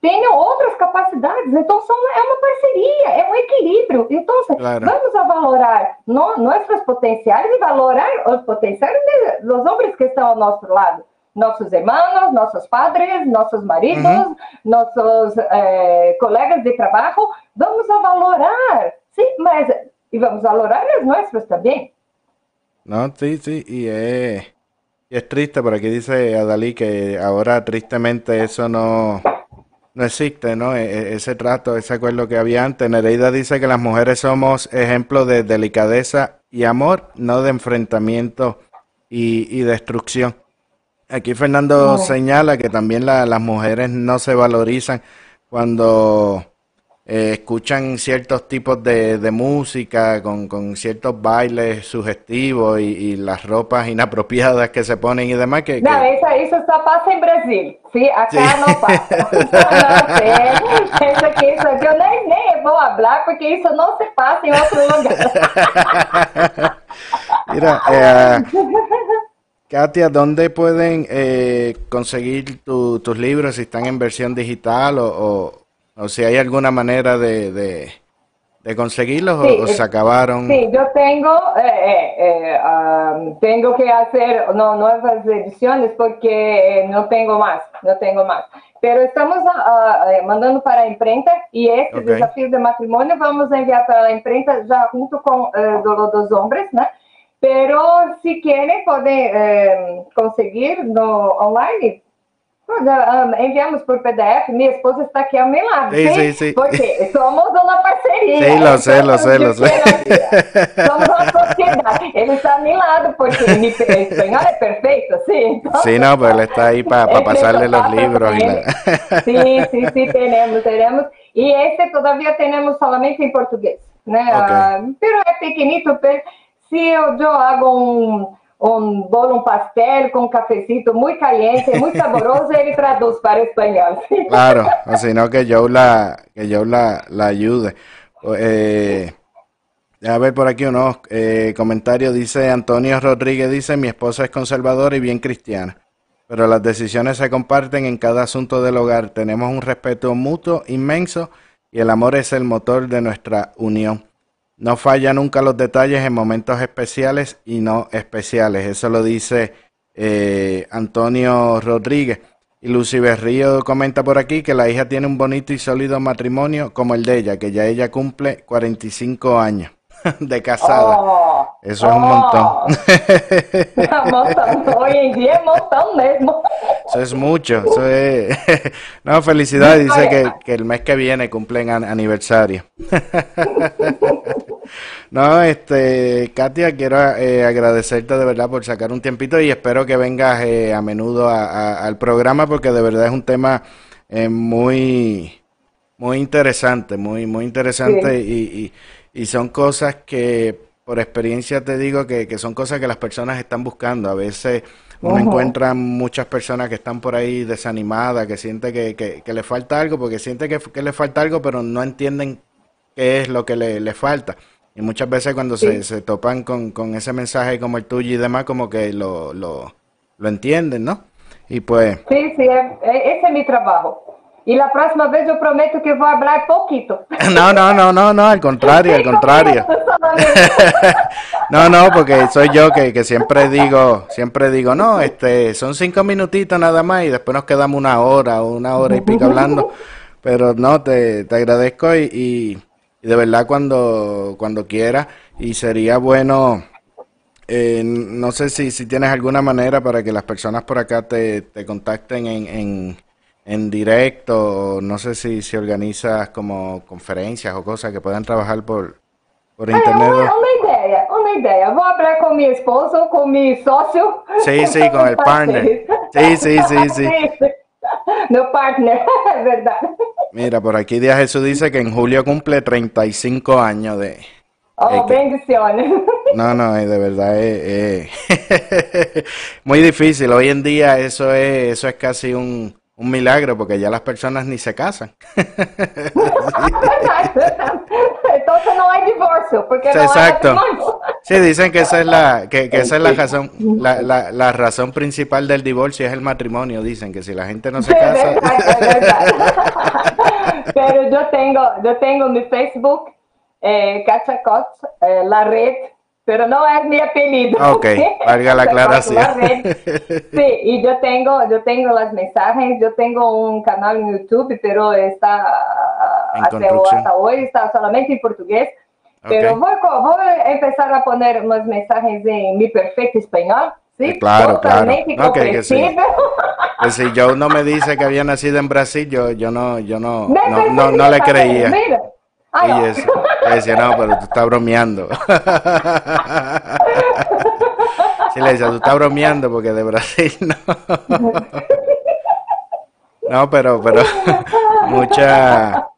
Tem outras capacidades, então são, é uma parceria, é um equilíbrio. Então, claro. vamos a valorar no, nossos potenciais e valorar os potenciais dos homens que estão ao nosso lado. Nossos irmãos, nossos padres, nossos maridos, uhum. nossos eh, colegas de trabalho, vamos a valorar, sim, mas e vamos valorar os nossos também. No, sí, sí, y es, y es triste, por aquí dice Adalí que ahora tristemente eso no, no existe, ¿no? E, e, ese trato, ese acuerdo que había antes. Nereida dice que las mujeres somos ejemplos de delicadeza y amor, no de enfrentamiento y, y destrucción. Aquí Fernando señala que también la, las mujeres no se valorizan cuando eh, escuchan ciertos tipos de, de música con, con, ciertos bailes sugestivos y, y, las ropas inapropiadas que se ponen y demás. Que, que... No, eso, eso só pasa en Brasil, ¿sí? Acá sí. no pasa. no sé, eso que eso, yo nem, nem vou hablar porque eso no se pasa en otro lugar. Mira, eh, Katia, ¿dónde pueden eh, conseguir tu, tus libros si están en versión digital o, o o si hay alguna manera de, de, de conseguirlos sí, o, se acabaron. Sí, yo tengo, eh, eh, um, tengo que hacer no, nuevas ediciones porque eh, no tengo más, no tengo más. Pero estamos uh, mandando para a imprenta e esse okay. desafio de matrimônio vamos enviar para a imprenta já junto com uh, do, dos homens, né? Pero se querem podem uh, conseguir no online enviamos por PDF, minha esposa está aqui ao meu lado. Sim, sim, sim. Porque somos uma parceria. Sim, lo sé, lo sé, lo sé. Somos uma sociedade. Ele está a meu lado porque mi espanhol é perfeito, sim. Então, no, pues él está ahí para pa pasarle los libros. Y la... Sí, sí, sí, tenemos, tenemos. Y este todavía tenemos solamente en portugués. Né? Okay. Uh, pero é pequenito, pero se eu, eu hago um um bolo, um pastel um cafecito muito caliente, muito saboroso, ele traduz para espanhol. Claro, o si no que yo la, que yo la, la ayude. Eh, a ver por aquí unos eh, comentarios. Dice Antonio Rodríguez, dice, mi esposa es conservadora y bien cristiana, pero las decisiones se comparten en cada asunto del hogar. Tenemos un respeto mutuo inmenso y el amor es el motor de nuestra unión. No falla nunca los detalles en momentos especiales y no especiales. Eso lo dice eh, Antonio Rodríguez. Y Lucy Berrío comenta por aquí que la hija tiene un bonito y sólido matrimonio como el de ella, que ya ella cumple 45 años de casada. Oh, Eso es un montón. Hoy en día es montón mismo. Eso es mucho. Eso es... no, felicidades. Dice que, que, el mes que viene cumplen aniversario. no, este, Katia, quiero eh, agradecerte de verdad por sacar un tiempito y espero que vengas eh, a menudo a, a, al programa porque de verdad es un tema eh, muy, muy interesante, muy, muy interesante y, y, y son cosas que por experiencia te digo que, que, son cosas que las personas están buscando. A veces uno encuentra muchas personas que están por ahí desanimadas, que siente que, que, que le falta algo, porque siente que, que, le falta algo, pero no entienden qué es lo que le, le falta. Y muchas veces cuando sí. se, se, topan con, con, ese mensaje como el tuyo y demás, como que lo, lo, lo entienden, ¿no? Y pues... Sí, sí, ese es mi trabajo. Y la próxima vez yo prometo que voy a hablar poquito. No, no, no, no, no, al contrario, al contrario. no, no, porque soy yo que, que, siempre digo, siempre digo, no, este, son cinco minutitos nada más y después nos quedamos una hora, una hora y pico hablando. Pero no, te, te agradezco y, y, y, de verdad cuando, cuando quieras y sería bueno, eh, no sé si, si tienes alguna manera para que las personas por acá te, te contacten en, en en directo, no sé si, si organizas como conferencias o cosas que puedan trabajar por, por internet. É uma, uma ideia, uma ideia. Vou hablar com meu esposo, com meu sócio. Sí, sí, con el partner. Sí, sí, sí, sí. Meu partner, es verdad. Mira, por aquí Díaz Jesús dice que en julio cumple 35 años de... Oh, eh, que... bendiciones. No, no, de verdad es, es muy difícil. Hoy en día eso es, eso es casi un, un milagro porque ya las personas ni se casan. Entonces no hay divorcio porque sí, no exacto. Sí, dicen que esa es la que, que esa es la razón la, la, la, razón principal del divorcio es el matrimonio, dicen que si la gente no se casa. Pero yo tengo yo tengo mi Facebook eh, Cachacot, eh, la red pero no es mi apellido. Ok, valga la aclaración. Sí, y yo tengo, yo tengo las mensajes, yo tengo un canal en YouTube, pero está hasta, hasta, hoy está solamente en portugués. Pero okay. voy, voy, a empezar a poner unos mensajes en mi perfecto español. Sí, claro, claro. Okay, que sí. que si Joe no me dice que había nacido en Brasil, yo, yo no, yo no, no, no, no, no le creía. Mira. Ay, y eso, le decía, no, pero tú estás bromeando. sí, le decía, tú estás bromeando porque de Brasil no. no, pero, pero, mucha,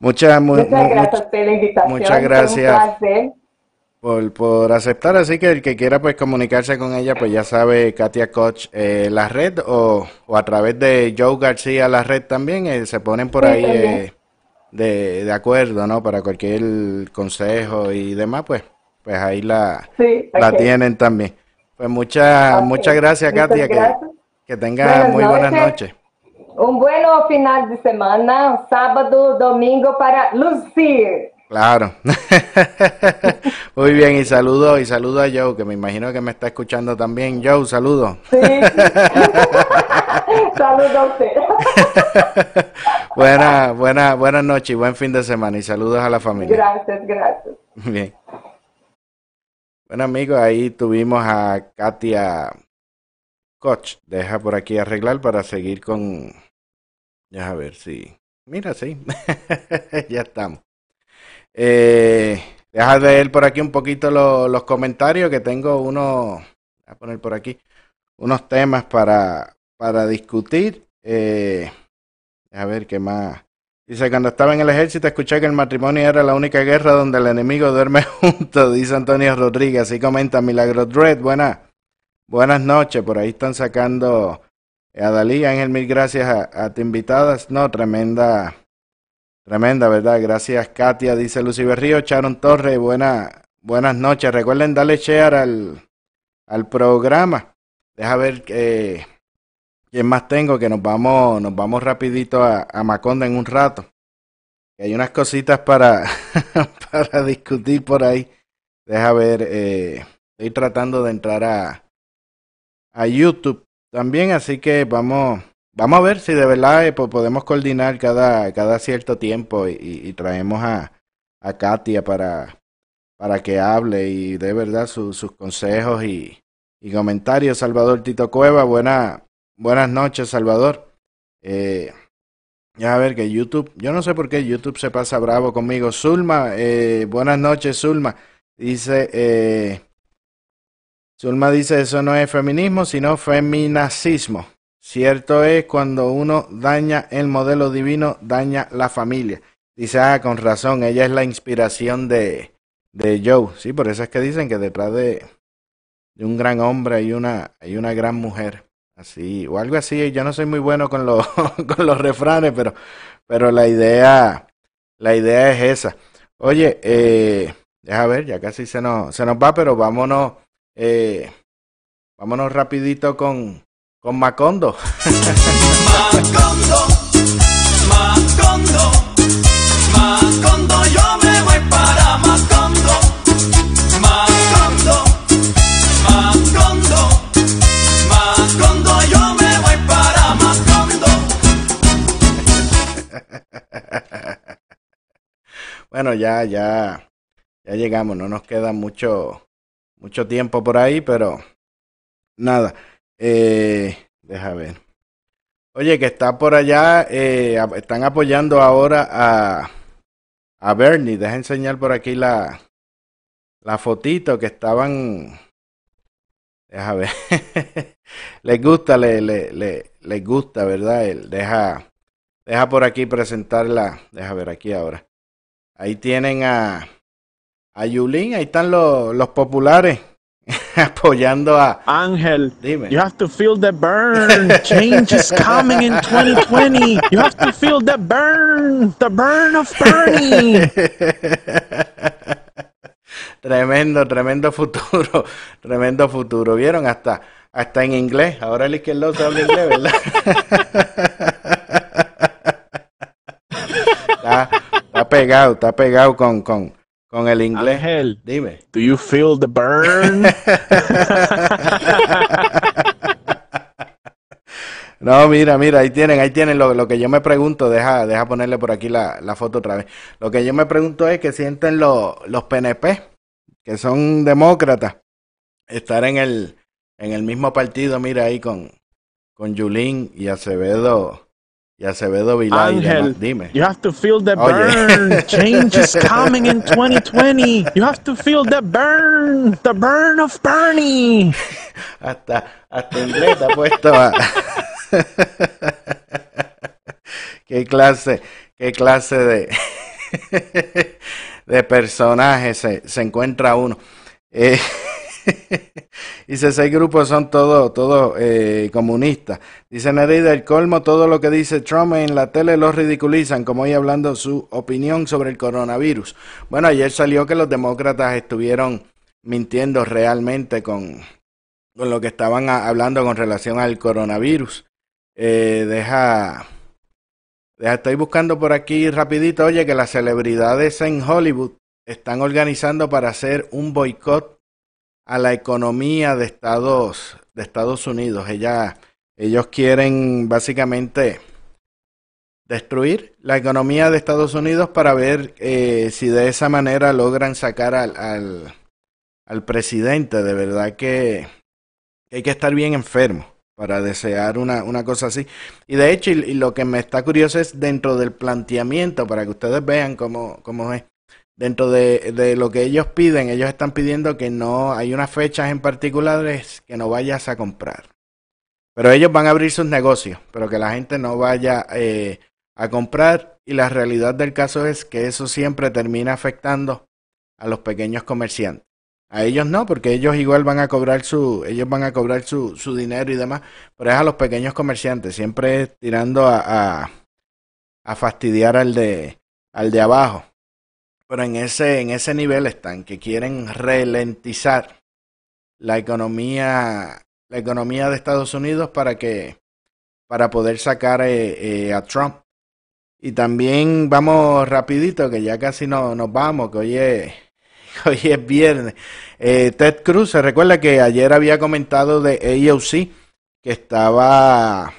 mucha, mu, muchas mu, gracias invitación. Muchas gracias por, por aceptar. Así que el que quiera pues comunicarse con ella, pues ya sabe, Katia Koch, eh, la red o, o, a través de Joe García, la red también, eh, se ponen por sí, ahí. Eh, de, de acuerdo, ¿no? Para cualquier consejo y demás, pues, pues ahí la, sí, la okay. tienen también. Pues muchas, okay. muchas gracias, muchas Katia, gracias. que, que tenga buenas muy noches. buenas noches. Un bueno final de semana, sábado, domingo para lucir. Claro. Muy bien, y saludo, y saludo a Joe, que me imagino que me está escuchando también. Joe, saludo. Sí. saludo a usted. buena, buena, buenas noches y buen fin de semana y saludos a la familia. Gracias, gracias. Bien. Bueno amigos, ahí tuvimos a Katia Coach. Deja por aquí arreglar para seguir con... Ya a ver si... Mira, sí. ya estamos. Eh, deja de ver por aquí un poquito los comentarios que tengo uno... Voy a poner por aquí unos temas para, para discutir. Eh, a ver qué más. Dice, cuando estaba en el ejército escuché que el matrimonio era la única guerra donde el enemigo duerme junto, dice Antonio Rodríguez. Así comenta Milagro Dread. Buenas, buenas noches. Por ahí están sacando a Dalí. Ángel, mil gracias a, a tu invitadas. No, tremenda, tremenda, ¿verdad? Gracias, Katia, dice Lucy Berrío. Charon Torres, buena, buenas noches. Recuerden darle share al, al programa. Deja ver eh, quién más tengo, que nos vamos, nos vamos rapidito a, a Maconda en un rato. Hay unas cositas para, para discutir por ahí. Deja ver, eh, estoy tratando de entrar a, a YouTube también, así que vamos, vamos a ver si de verdad eh, podemos coordinar cada, cada cierto tiempo y, traemos a, a Katia para, para que hable y dé verdad sus consejos y, y comentarios. Salvador Tito Cueva, buena, buenas noches, Salvador. Eh, ya a ver que YouTube, yo no sé por qué YouTube se pasa bravo conmigo. Zulma, eh, buenas noches, Zulma. Dice, eh, Zulma dice, eso no es feminismo, sino feminacismo. Cierto es cuando uno daña el modelo divino, daña la familia. Dice, ah, con razón, ella es la inspiración de, de Joe. Sí, por eso es que dicen que detrás de, de un gran hombre y una, y una gran mujer. Así, o algo así. Yo no soy muy bueno con los, con los refranes, pero, pero la idea, la idea es esa. Oye, eh, deja ver, ya casi se nos, se nos va, pero vámonos, eh, vámonos rapidito con, con Macondo. Macondo, Macondo, Macondo, yo me voy para Macondo, Macondo. yo me voy para bueno, ya, ya, ya llegamos, no nos queda mucho, mucho tiempo por ahí, pero nada, eh, deja ver. Oye, que está por allá, eh, están apoyando ahora a, a Bernie. Deja enseñar por aquí la, la fotito que estaban Deja ver. les gusta, le, le, le, les gusta, ¿verdad? deja, deja por aquí presentarla. Deja ver aquí ahora. Ahí tienen a, a Yulín, ahí están los, los populares apoyando a Ángel. Dime. You have to feel the burn. Change is coming in 2020. You have to feel the burn. The burn of Bernie. Tremendo, tremendo futuro, tremendo futuro. ¿Vieron? Hasta, hasta en inglés. Ahora el izquierdo se habla inglés, ¿verdad? está, pegado, está pegado con, con, con el inglés. Ángel, dime. Do you feel the burn? No, mira, mira, ahí tienen, ahí tienen lo, lo, que yo me pregunto, deja, deja ponerle por aquí la, la, foto otra vez. Lo que yo me pregunto es que sienten los, los PNP que son demócratas, estar en el, en el mismo partido, mira ahí con, con Yulín y Acevedo y Acevedo Vilay. Ángel, dime. You have to feel the burn. Change is coming in 2020. You have to feel the burn. The burn of Bernie. hasta, hasta inglés ha puesto a... qué clase, qué clase de de personajes se, se encuentra uno. Eh, dice, seis grupos son todos todo, eh, comunistas. Dice Nerida, el colmo, todo lo que dice Trump en la tele lo ridiculizan, como hoy hablando su opinión sobre el coronavirus. Bueno, ayer salió que los demócratas estuvieron mintiendo realmente con, con lo que estaban hablando con relación al coronavirus. Eh, deja Estoy buscando por aquí rapidito, oye, que las celebridades en Hollywood están organizando para hacer un boicot a la economía de Estados, de Estados Unidos. ellos quieren básicamente destruir la economía de Estados Unidos para ver eh, si de esa manera logran sacar al, al, al presidente. De verdad que hay que estar bien enfermo para desear una, una cosa así. Y de hecho, y, lo que me está curioso es dentro del planteamiento, para que ustedes vean cómo, cómo es. Dentro de, de lo que ellos piden, ellos están pidiendo que no hay unas fechas en particulares que no vayas a comprar. Pero ellos van a abrir sus negocios, pero que la gente no vaya eh, a comprar. Y la realidad del caso es que eso siempre termina afectando a los pequeños comerciantes. A ellos no, porque ellos igual van a cobrar su, ellos van a cobrar su, su dinero y demás, pero es a los pequeños comerciantes, siempre tirando a, a, fastidiar al de, al de abajo. Pero en ese, en ese nivel están, que quieren ralentizar la economía, la economía de Estados Unidos para que, para poder sacar eh, eh, a Trump. Y también vamos rapidito, que ya casi no, nos vamos, que hoy es hoy es viernes. Eh, Ted Cruz, se recuerda que ayer había comentado de AOC que estaba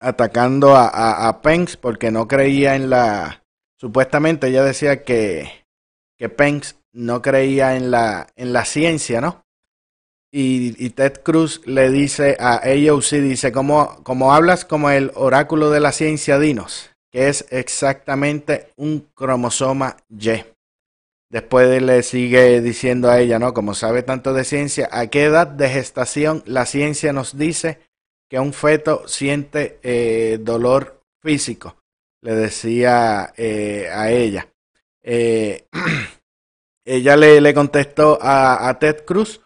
atacando a, a, Pence porque no creía en la... Supuestamente ella decía que, que Pence no creía en la, en la ciencia, ¿no? Y, Ted Cruz le dice a AOC, dice, como hablas como el oráculo de la ciencia, dinos, que es exactamente un cromosoma Y. Después le sigue diciendo a ella, ¿no? Como sabe tanto de ciencia, ¿a qué edad de gestación la ciencia nos dice que un feto siente eh, dolor físico? Le decía eh, a ella. Eh, ella le, le contestó a, a, Ted Cruz,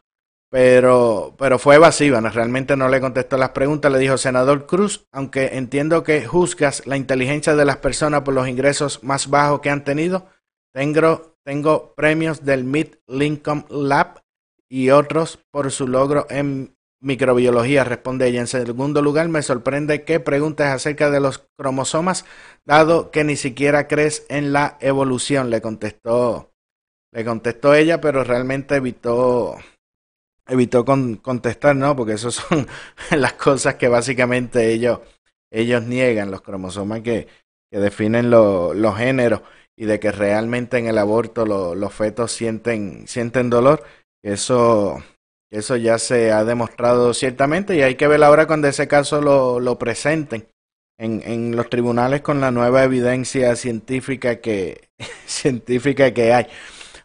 pero, pero fue evasiva, ¿no? realmente no le contestó las preguntas. Le dijo, senador Cruz, aunque entiendo que juzgas la inteligencia de las personas por los ingresos más bajos que han tenido, tengo, tengo premios del Mid Lincoln Lab y otros por su logro en microbiología, responde ella. En segundo lugar, me sorprende que preguntes acerca de los cromosomas, dado que ni siquiera crees en la evolución, le contestó, le contestó ella, pero realmente evitó, evitó contestar, ¿no? Porque esas son las cosas que básicamente ellos, ellos niegan, los cromosomas que, que definen los géneros y de que realmente en el aborto los fetos sienten, sienten dolor. Eso, eso ya se ha demostrado ciertamente y hay que ver ahora cuando ese caso lo, lo presenten en, en los tribunales con la nueva evidencia científica que, científica que hay.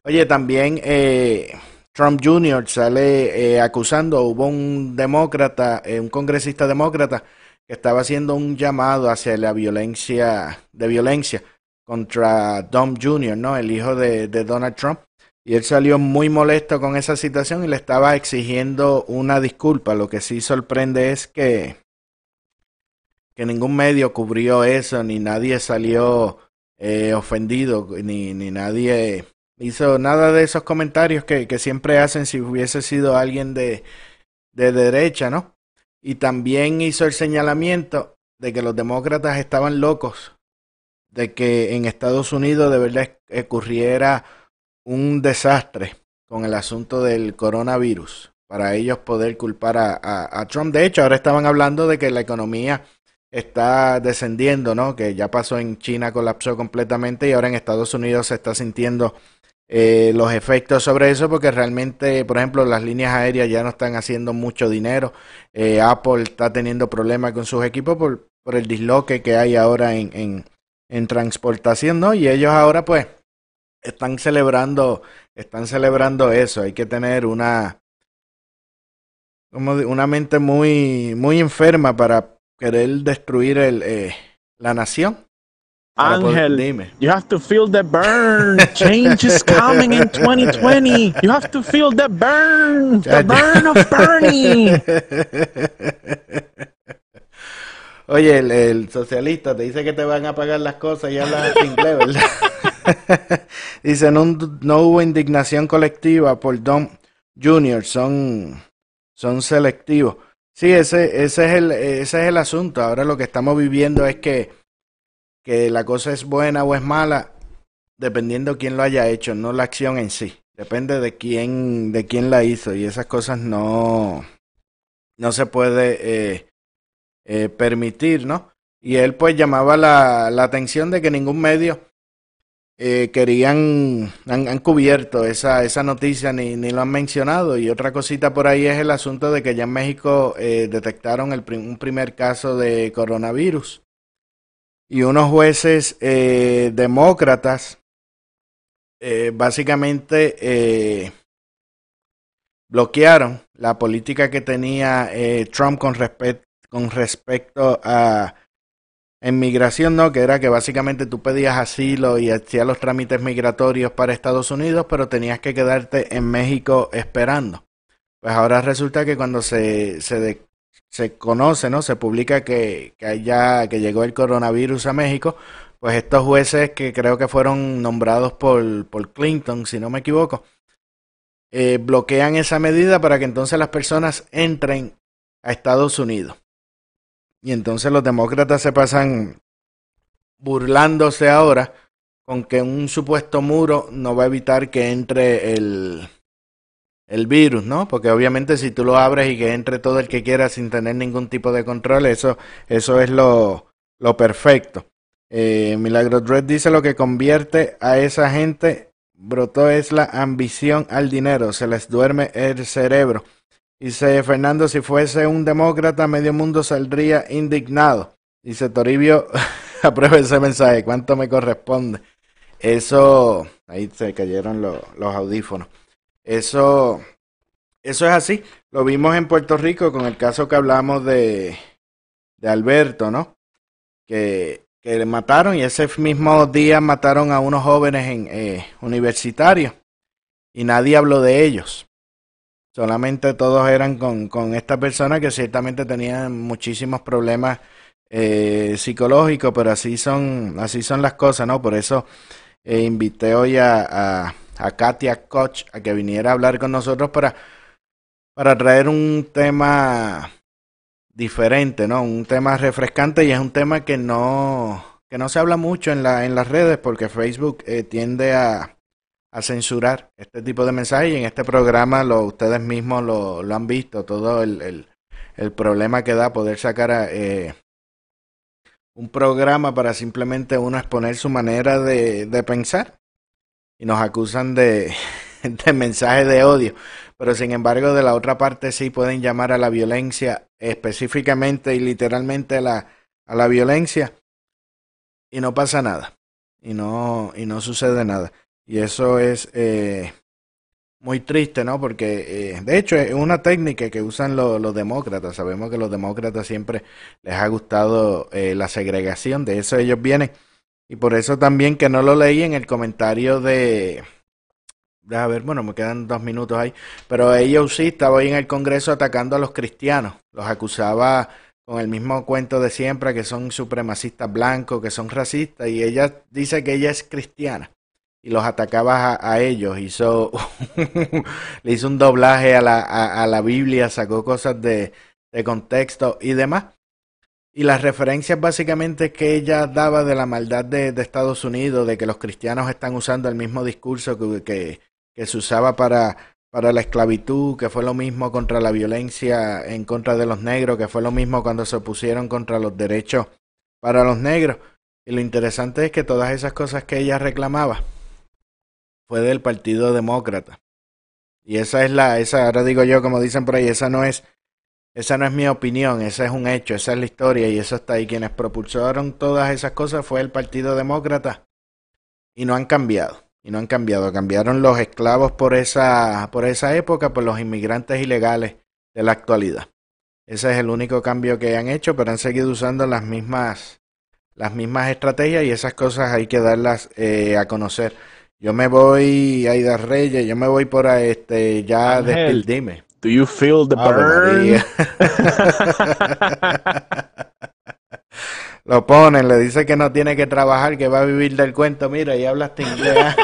Oye, también eh, Trump Jr. sale eh, acusando, hubo un demócrata, eh, un congresista demócrata que estaba haciendo un llamado hacia la violencia, de violencia contra Dom Jr., ¿no? El hijo de, Donald Trump. Y él salió muy molesto con esa situación y le estaba exigiendo una disculpa. Lo que sí sorprende es que, que ningún medio cubrió eso, ni nadie salió eh, ofendido, ni, ni nadie hizo nada de esos comentarios que, que siempre hacen si hubiese sido alguien de, de derecha, ¿no? Y también hizo el señalamiento de que los demócratas estaban locos de que en Estados Unidos de verdad ocurriera un desastre con el asunto del coronavirus para ellos poder culpar a, Trump. De hecho, ahora estaban hablando de que la economía está descendiendo, ¿no? Que ya pasó en China, colapsó completamente y ahora en Estados Unidos se está sintiendo eh, los efectos sobre eso porque realmente, por ejemplo, las líneas aéreas ya no están haciendo mucho dinero. Eh, Apple está teniendo problemas con sus equipos por, por el disloque que hay ahora en, en, en transportación, ¿no? Y ellos ahora pues están celebrando, están celebrando eso. Hay que tener una, como una mente muy, muy enferma para querer destruir el, eh, la nación. Ángel, dime. you have to feel the burn. Change is coming in 2020. You have to feel the burn, the burn of Bernie. Oye, el, socialista te dice que te van a pagar las cosas y habla inglés, ¿verdad? dice, no, no, hubo indignación colectiva por Don Junior, son, son selectivos. Sí, ese, ese, es el, ese es el asunto. Ahora lo que estamos viviendo es que, que la cosa es buena o es mala dependiendo quién lo haya hecho, no la acción en sí. Depende de quién, de quién la hizo y esas cosas no, no se puede... Eh, eh, permitir, ¿no? Y él pues llamaba la, la, atención de que ningún medio eh, querían, han, cubierto esa, esa noticia ni, ni, lo han mencionado. Y otra cosita por ahí es el asunto de que ya en México eh, detectaron el un primer caso de coronavirus. Y unos jueces eh, demócratas básicamente bloquearon la política que tenía Trump con, con respecto a en migración no, que era que básicamente tú pedías asilo y hacías los trámites migratorios para Estados Unidos, pero tenías que quedarte en México esperando. Pues ahora resulta que cuando se, se, se conoce, ¿no? Se publica que, que, que llegó el coronavirus a México, pues estos jueces que creo que fueron nombrados por, por Clinton, si no me equivoco, eh, bloquean esa medida para que entonces las personas entren a Estados Unidos. Y entonces los demócratas se pasan burlándose ahora con que un supuesto muro no va a evitar que entre el, el virus, ¿no? Porque obviamente si tú lo abres y que entre todo el que quiera sin tener ningún tipo de control, eso, eso es lo, lo perfecto. Eh, Milagro Dredd dice lo que convierte a esa gente, brotó es la ambición al dinero, se les duerme el cerebro. Dice Fernando, si fuese un demócrata, medio mundo saldría indignado. Dice Toribio, aprueba ese mensaje, ¿cuánto me corresponde? Eso, ahí se cayeron los, los audífonos. Eso, eso es así. Lo vimos en Puerto Rico con el caso que hablamos de, de Alberto, ¿no? Que, que le mataron y ese mismo día mataron a unos jóvenes en, eh, universitarios y nadie habló de ellos. Solamente todos eran con, con esta persona que ciertamente tenía muchísimos problemas eh, psicológicos, pero así son, así son las cosas, ¿no? Por eso eh, invité hoy a, a, Katia Koch a que viniera a hablar con nosotros para, para traer un tema diferente, ¿no? Un tema refrescante y es un tema que no, que no se habla mucho en, la, en las redes porque Facebook eh, tiende a, a censurar este tipo de mensajes y en este programa lo, ustedes mismos lo, han visto, todo el, el, el, problema que da poder sacar a, eh, un programa para simplemente uno exponer su manera de, de pensar. Y nos acusan de, de mensajes de odio, pero sin embargo de la otra parte sí pueden llamar a la violencia específicamente y literalmente a la, a la violencia. Y no pasa nada. Y no, y no sucede nada. Y eso es eh, muy triste, ¿no? Porque, eh, de hecho, es una técnica que usan los demócratas. Sabemos que los demócratas siempre les ha gustado eh, la segregación, de eso ellos vienen. Y por eso también que no lo leí en el comentario de... A ver, bueno, me quedan dos minutos ahí. Pero ellos sí estaba ahí en el Congreso atacando a los cristianos. Los acusaba con el mismo cuento de siempre, que son supremacistas blancos, que son racistas. Y ella dice que ella es cristiana y los atacaba a, ellos. Hizo, le hizo un doblaje a la, a, la Biblia, sacó cosas de, de, contexto y demás. Y las referencias básicamente que ella daba de la maldad de, de Estados Unidos, de que los cristianos están usando el mismo discurso que, que, que se usaba para, para la esclavitud, que fue lo mismo contra la violencia en contra de los negros, que fue lo mismo cuando se opusieron contra los derechos para los negros. Y lo interesante es que todas esas cosas que ella reclamaba, fue del Partido Demócrata. Y esa es la, esa, ahora digo yo, como dicen por ahí, esa no es, esa no es mi opinión, esa es un hecho, esa es la historia y eso está ahí. Quienes propulsaron todas esas cosas fue el Partido Demócrata y no han cambiado. Y no han cambiado, cambiaron los esclavos por esa, por esa época por los inmigrantes ilegales de la actualidad. Ese es el único cambio que han hecho, pero han seguido usando las mismas, las mismas estrategias y esas cosas hay que darlas eh, a conocer. Yo me voy, Aida Reyes, yo me voy por este, ya de dime. Do you feel the burn? Lo ponen, le dice que no tiene que trabajar, que va a vivir del cuento. Mira, y hablaste inglés.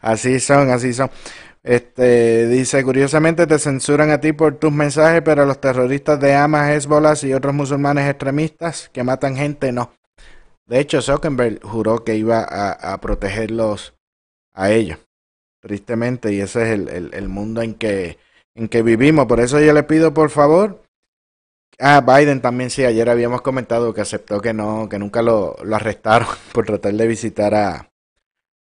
así son, así son. Este dice, curiosamente te censuran a ti por tus mensajes, pero a los terroristas de Hamas, Hezbollah y otros musulmanes extremistas que matan gente no. De hecho, Zuckerberg juró que iba a, protegerlos a ellos. Tristemente, y ese es el, el, mundo en que, en que vivimos. Por eso yo le pido, por favor, Ah, Biden también sí, ayer habíamos comentado que aceptó que no, que nunca lo, lo arrestaron por tratar de visitar a,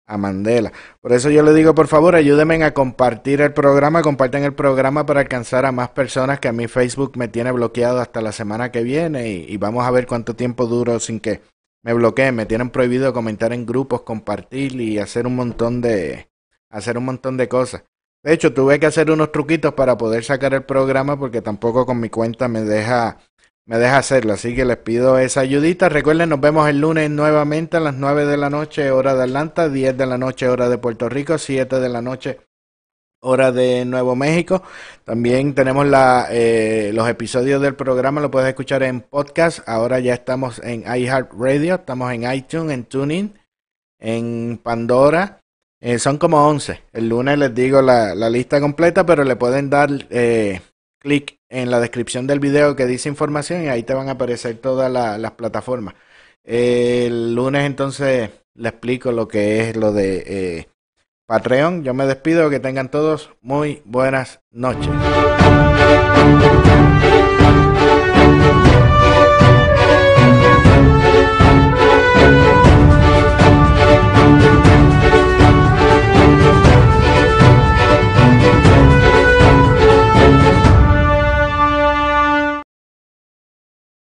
a Mandela. Por eso yo le digo, por favor, ayúdenme a compartir el programa, comparten el programa para alcanzar a más personas que a mi Facebook me tiene bloqueado hasta la semana que viene y, vamos a ver cuánto tiempo duro sin que me bloqueen. Me tienen prohibido comentar en grupos, compartir y hacer un montón de hacer un montón de cosas. De hecho, tuve que hacer unos truquitos para poder sacar el programa porque tampoco con mi cuenta me deja me deja hacerlo. Así que les pido esa ayudita. Recuerden, nos vemos el lunes nuevamente a las 9 de la noche, hora de Atlanta, 10 de la noche, hora de Puerto Rico, 7 de la noche, hora de Nuevo México. También tenemos eh, los episodios del programa, lo puedes escuchar en podcast. Ahora ya estamos en iHeartRadio, estamos en iTunes, en Tuning, en Pandora. Eh, son como 11. El lunes les digo la, lista completa, pero le pueden dar eh, clic en la descripción del video que dice información y ahí te van a aparecer todas las plataformas. el lunes entonces le explico lo que es lo de Patreon. Yo me despido, que tengan todos muy buenas noches.